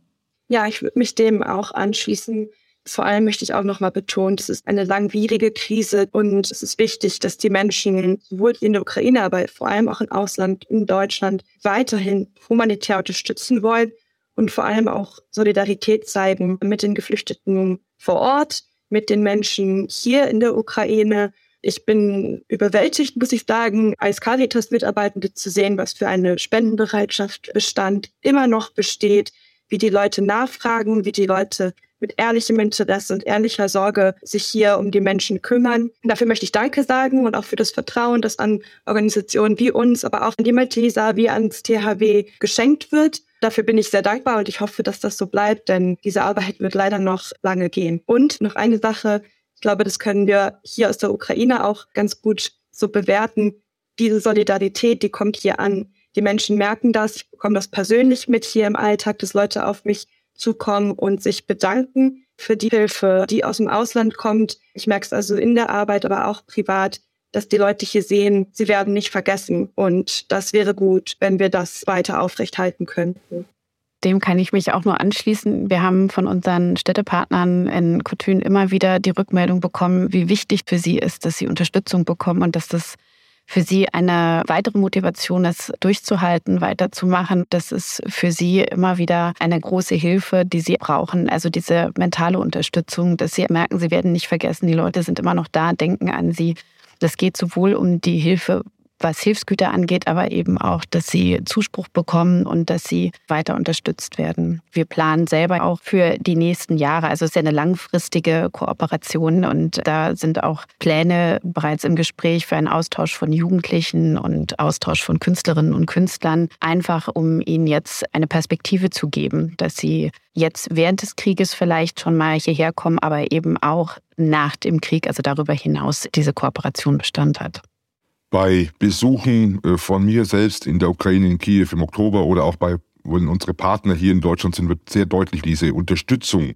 Ja, ich würde mich dem auch anschließen. Vor allem möchte ich auch nochmal betonen, das ist eine langwierige Krise und es ist wichtig, dass die Menschen sowohl in der Ukraine, aber vor allem auch im Ausland, in Deutschland, weiterhin humanitär unterstützen wollen und vor allem auch Solidarität zeigen mit den Geflüchteten vor Ort, mit den Menschen hier in der Ukraine. Ich bin überwältigt, muss ich sagen, als Caritas-Mitarbeitende zu sehen, was für eine Spendenbereitschaft bestand, immer noch besteht, wie die Leute nachfragen, wie die Leute mit ehrlichem Interesse und ehrlicher Sorge sich hier um die Menschen kümmern. Dafür möchte ich Danke sagen und auch für das Vertrauen, das an Organisationen wie uns, aber auch an die Malteser, wie ans THW geschenkt wird. Dafür bin ich sehr dankbar und ich hoffe, dass das so bleibt, denn diese Arbeit wird leider noch lange gehen. Und noch eine Sache, ich glaube, das können wir hier aus der Ukraine auch ganz gut so bewerten. Diese Solidarität, die kommt hier an. Die Menschen merken das, ich bekomme das persönlich mit hier im Alltag, dass Leute auf mich zukommen und sich bedanken für die Hilfe, die aus dem Ausland kommt. Ich merke es also in der Arbeit, aber auch privat, dass die Leute hier sehen, sie werden nicht vergessen. Und das wäre gut, wenn wir das weiter aufrechthalten könnten. Dem kann ich mich auch nur anschließen. Wir haben von unseren Städtepartnern in Cottbus immer wieder die Rückmeldung bekommen, wie wichtig für sie ist, dass sie Unterstützung bekommen und dass das für sie eine weitere Motivation ist, durchzuhalten, weiterzumachen. Das ist für sie immer wieder eine große Hilfe, die sie brauchen. Also diese mentale Unterstützung, dass sie merken, sie werden nicht vergessen, die Leute sind immer noch da, denken an sie. Das geht sowohl um die Hilfe was Hilfsgüter angeht, aber eben auch, dass sie Zuspruch bekommen und dass sie weiter unterstützt werden. Wir planen selber auch für die nächsten Jahre. Also es ist ja eine langfristige Kooperation und da sind auch Pläne bereits im Gespräch für einen Austausch von Jugendlichen und Austausch von Künstlerinnen und Künstlern, einfach um ihnen jetzt eine Perspektive zu geben, dass sie jetzt während des Krieges vielleicht schon mal hierher kommen, aber eben auch nach dem Krieg, also darüber hinaus, diese Kooperation Bestand hat bei Besuchen äh, von mir selbst in der Ukraine, in Kiew im Oktober oder auch bei unsere Partner hier in Deutschland sind, wird sehr deutlich diese Unterstützung,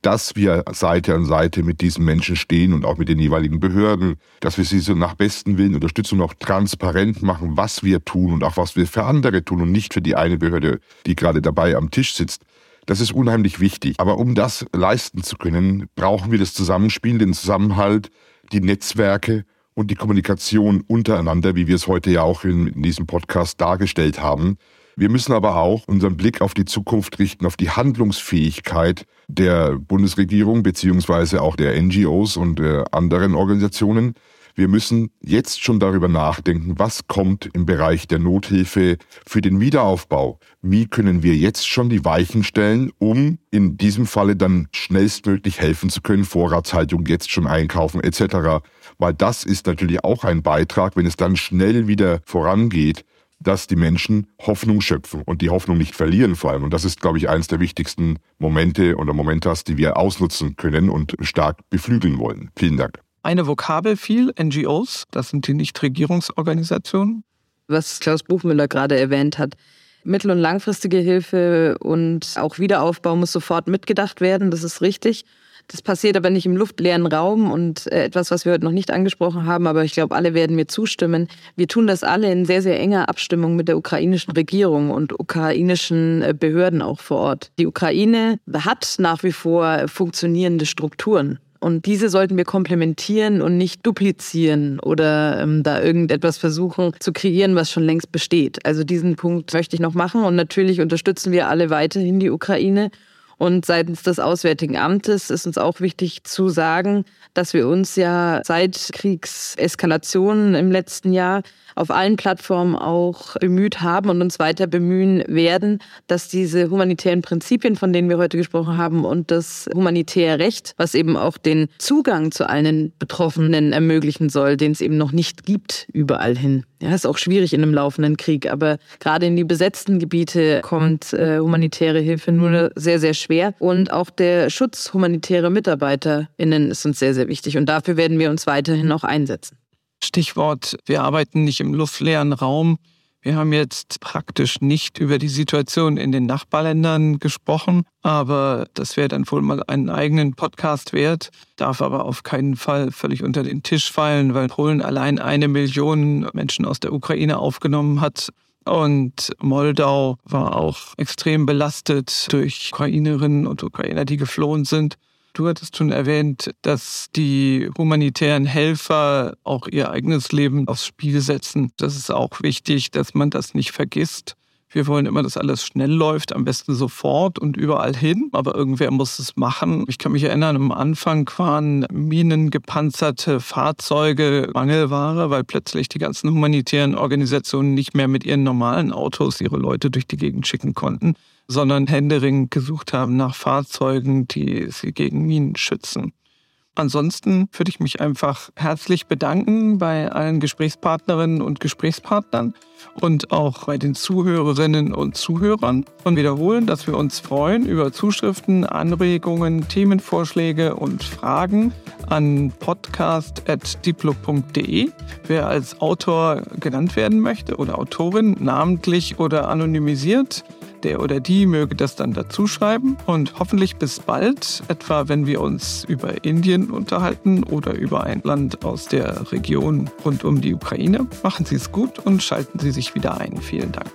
dass wir Seite an Seite mit diesen Menschen stehen und auch mit den jeweiligen Behörden, dass wir sie so nach besten Willen unterstützen und auch transparent machen, was wir tun und auch was wir für andere tun und nicht für die eine Behörde, die gerade dabei am Tisch sitzt. Das ist unheimlich wichtig. Aber um das leisten zu können, brauchen wir das Zusammenspiel, den Zusammenhalt, die Netzwerke und die Kommunikation untereinander, wie wir es heute ja auch in, in diesem Podcast dargestellt haben. Wir müssen aber auch unseren Blick auf die Zukunft richten, auf die Handlungsfähigkeit der Bundesregierung beziehungsweise auch der NGOs und der anderen Organisationen. Wir müssen jetzt schon darüber nachdenken, was kommt im Bereich der Nothilfe für den Wiederaufbau. Wie können wir jetzt schon die Weichen stellen, um in diesem Falle dann schnellstmöglich helfen zu können, Vorratshaltung jetzt schon einkaufen etc weil das ist natürlich auch ein Beitrag, wenn es dann schnell wieder vorangeht, dass die Menschen Hoffnung schöpfen und die Hoffnung nicht verlieren vor allem. Und das ist, glaube ich, eines der wichtigsten Momente oder Momentas, die wir ausnutzen können und stark beflügeln wollen. Vielen Dank. Eine Vokabel fiel, NGOs, das sind die Nichtregierungsorganisationen. Was Klaus Buchmüller gerade erwähnt hat, mittel- und langfristige Hilfe und auch Wiederaufbau muss sofort mitgedacht werden, das ist richtig. Das passiert aber nicht im luftleeren Raum und äh, etwas, was wir heute noch nicht angesprochen haben, aber ich glaube, alle werden mir zustimmen. Wir tun das alle in sehr, sehr enger Abstimmung mit der ukrainischen Regierung und ukrainischen äh, Behörden auch vor Ort. Die Ukraine hat nach wie vor funktionierende Strukturen. Und diese sollten wir komplementieren und nicht duplizieren oder ähm, da irgendetwas versuchen zu kreieren, was schon längst besteht. Also diesen Punkt möchte ich noch machen. Und natürlich unterstützen wir alle weiterhin die Ukraine. Und seitens des Auswärtigen Amtes ist uns auch wichtig zu sagen, dass wir uns ja seit Kriegseskalationen im letzten Jahr auf allen Plattformen auch bemüht haben und uns weiter bemühen werden, dass diese humanitären Prinzipien, von denen wir heute gesprochen haben, und das humanitäre Recht, was eben auch den Zugang zu allen Betroffenen ermöglichen soll, den es eben noch nicht gibt überall hin. Ja, ist auch schwierig in einem laufenden Krieg, aber gerade in die besetzten Gebiete kommt äh, humanitäre Hilfe nur sehr, sehr schwer. Und auch der Schutz humanitärer MitarbeiterInnen ist uns sehr, sehr wichtig. Und dafür werden wir uns weiterhin auch einsetzen. Stichwort, wir arbeiten nicht im luftleeren Raum. Wir haben jetzt praktisch nicht über die Situation in den Nachbarländern gesprochen, aber das wäre dann wohl mal einen eigenen Podcast wert, darf aber auf keinen Fall völlig unter den Tisch fallen, weil Polen allein eine Million Menschen aus der Ukraine aufgenommen hat. Und Moldau war auch extrem belastet durch Ukrainerinnen und Ukrainer, die geflohen sind. Du hattest schon erwähnt, dass die humanitären Helfer auch ihr eigenes Leben aufs Spiel setzen. Das ist auch wichtig, dass man das nicht vergisst. Wir wollen immer, dass alles schnell läuft, am besten sofort und überall hin, aber irgendwer muss es machen. Ich kann mich erinnern, am Anfang waren minengepanzerte Fahrzeuge Mangelware, weil plötzlich die ganzen humanitären Organisationen nicht mehr mit ihren normalen Autos ihre Leute durch die Gegend schicken konnten sondern händeringend gesucht haben nach Fahrzeugen, die sie gegen Minen schützen. Ansonsten würde ich mich einfach herzlich bedanken bei allen Gesprächspartnerinnen und Gesprächspartnern und auch bei den Zuhörerinnen und Zuhörern und wiederholen, dass wir uns freuen über Zuschriften, Anregungen, Themenvorschläge und Fragen an podcast.diplo.de. Wer als Autor genannt werden möchte oder Autorin, namentlich oder anonymisiert, der oder die möge das dann dazu schreiben und hoffentlich bis bald, etwa wenn wir uns über Indien unterhalten oder über ein Land aus der Region rund um die Ukraine. Machen Sie es gut und schalten Sie sich wieder ein. Vielen Dank.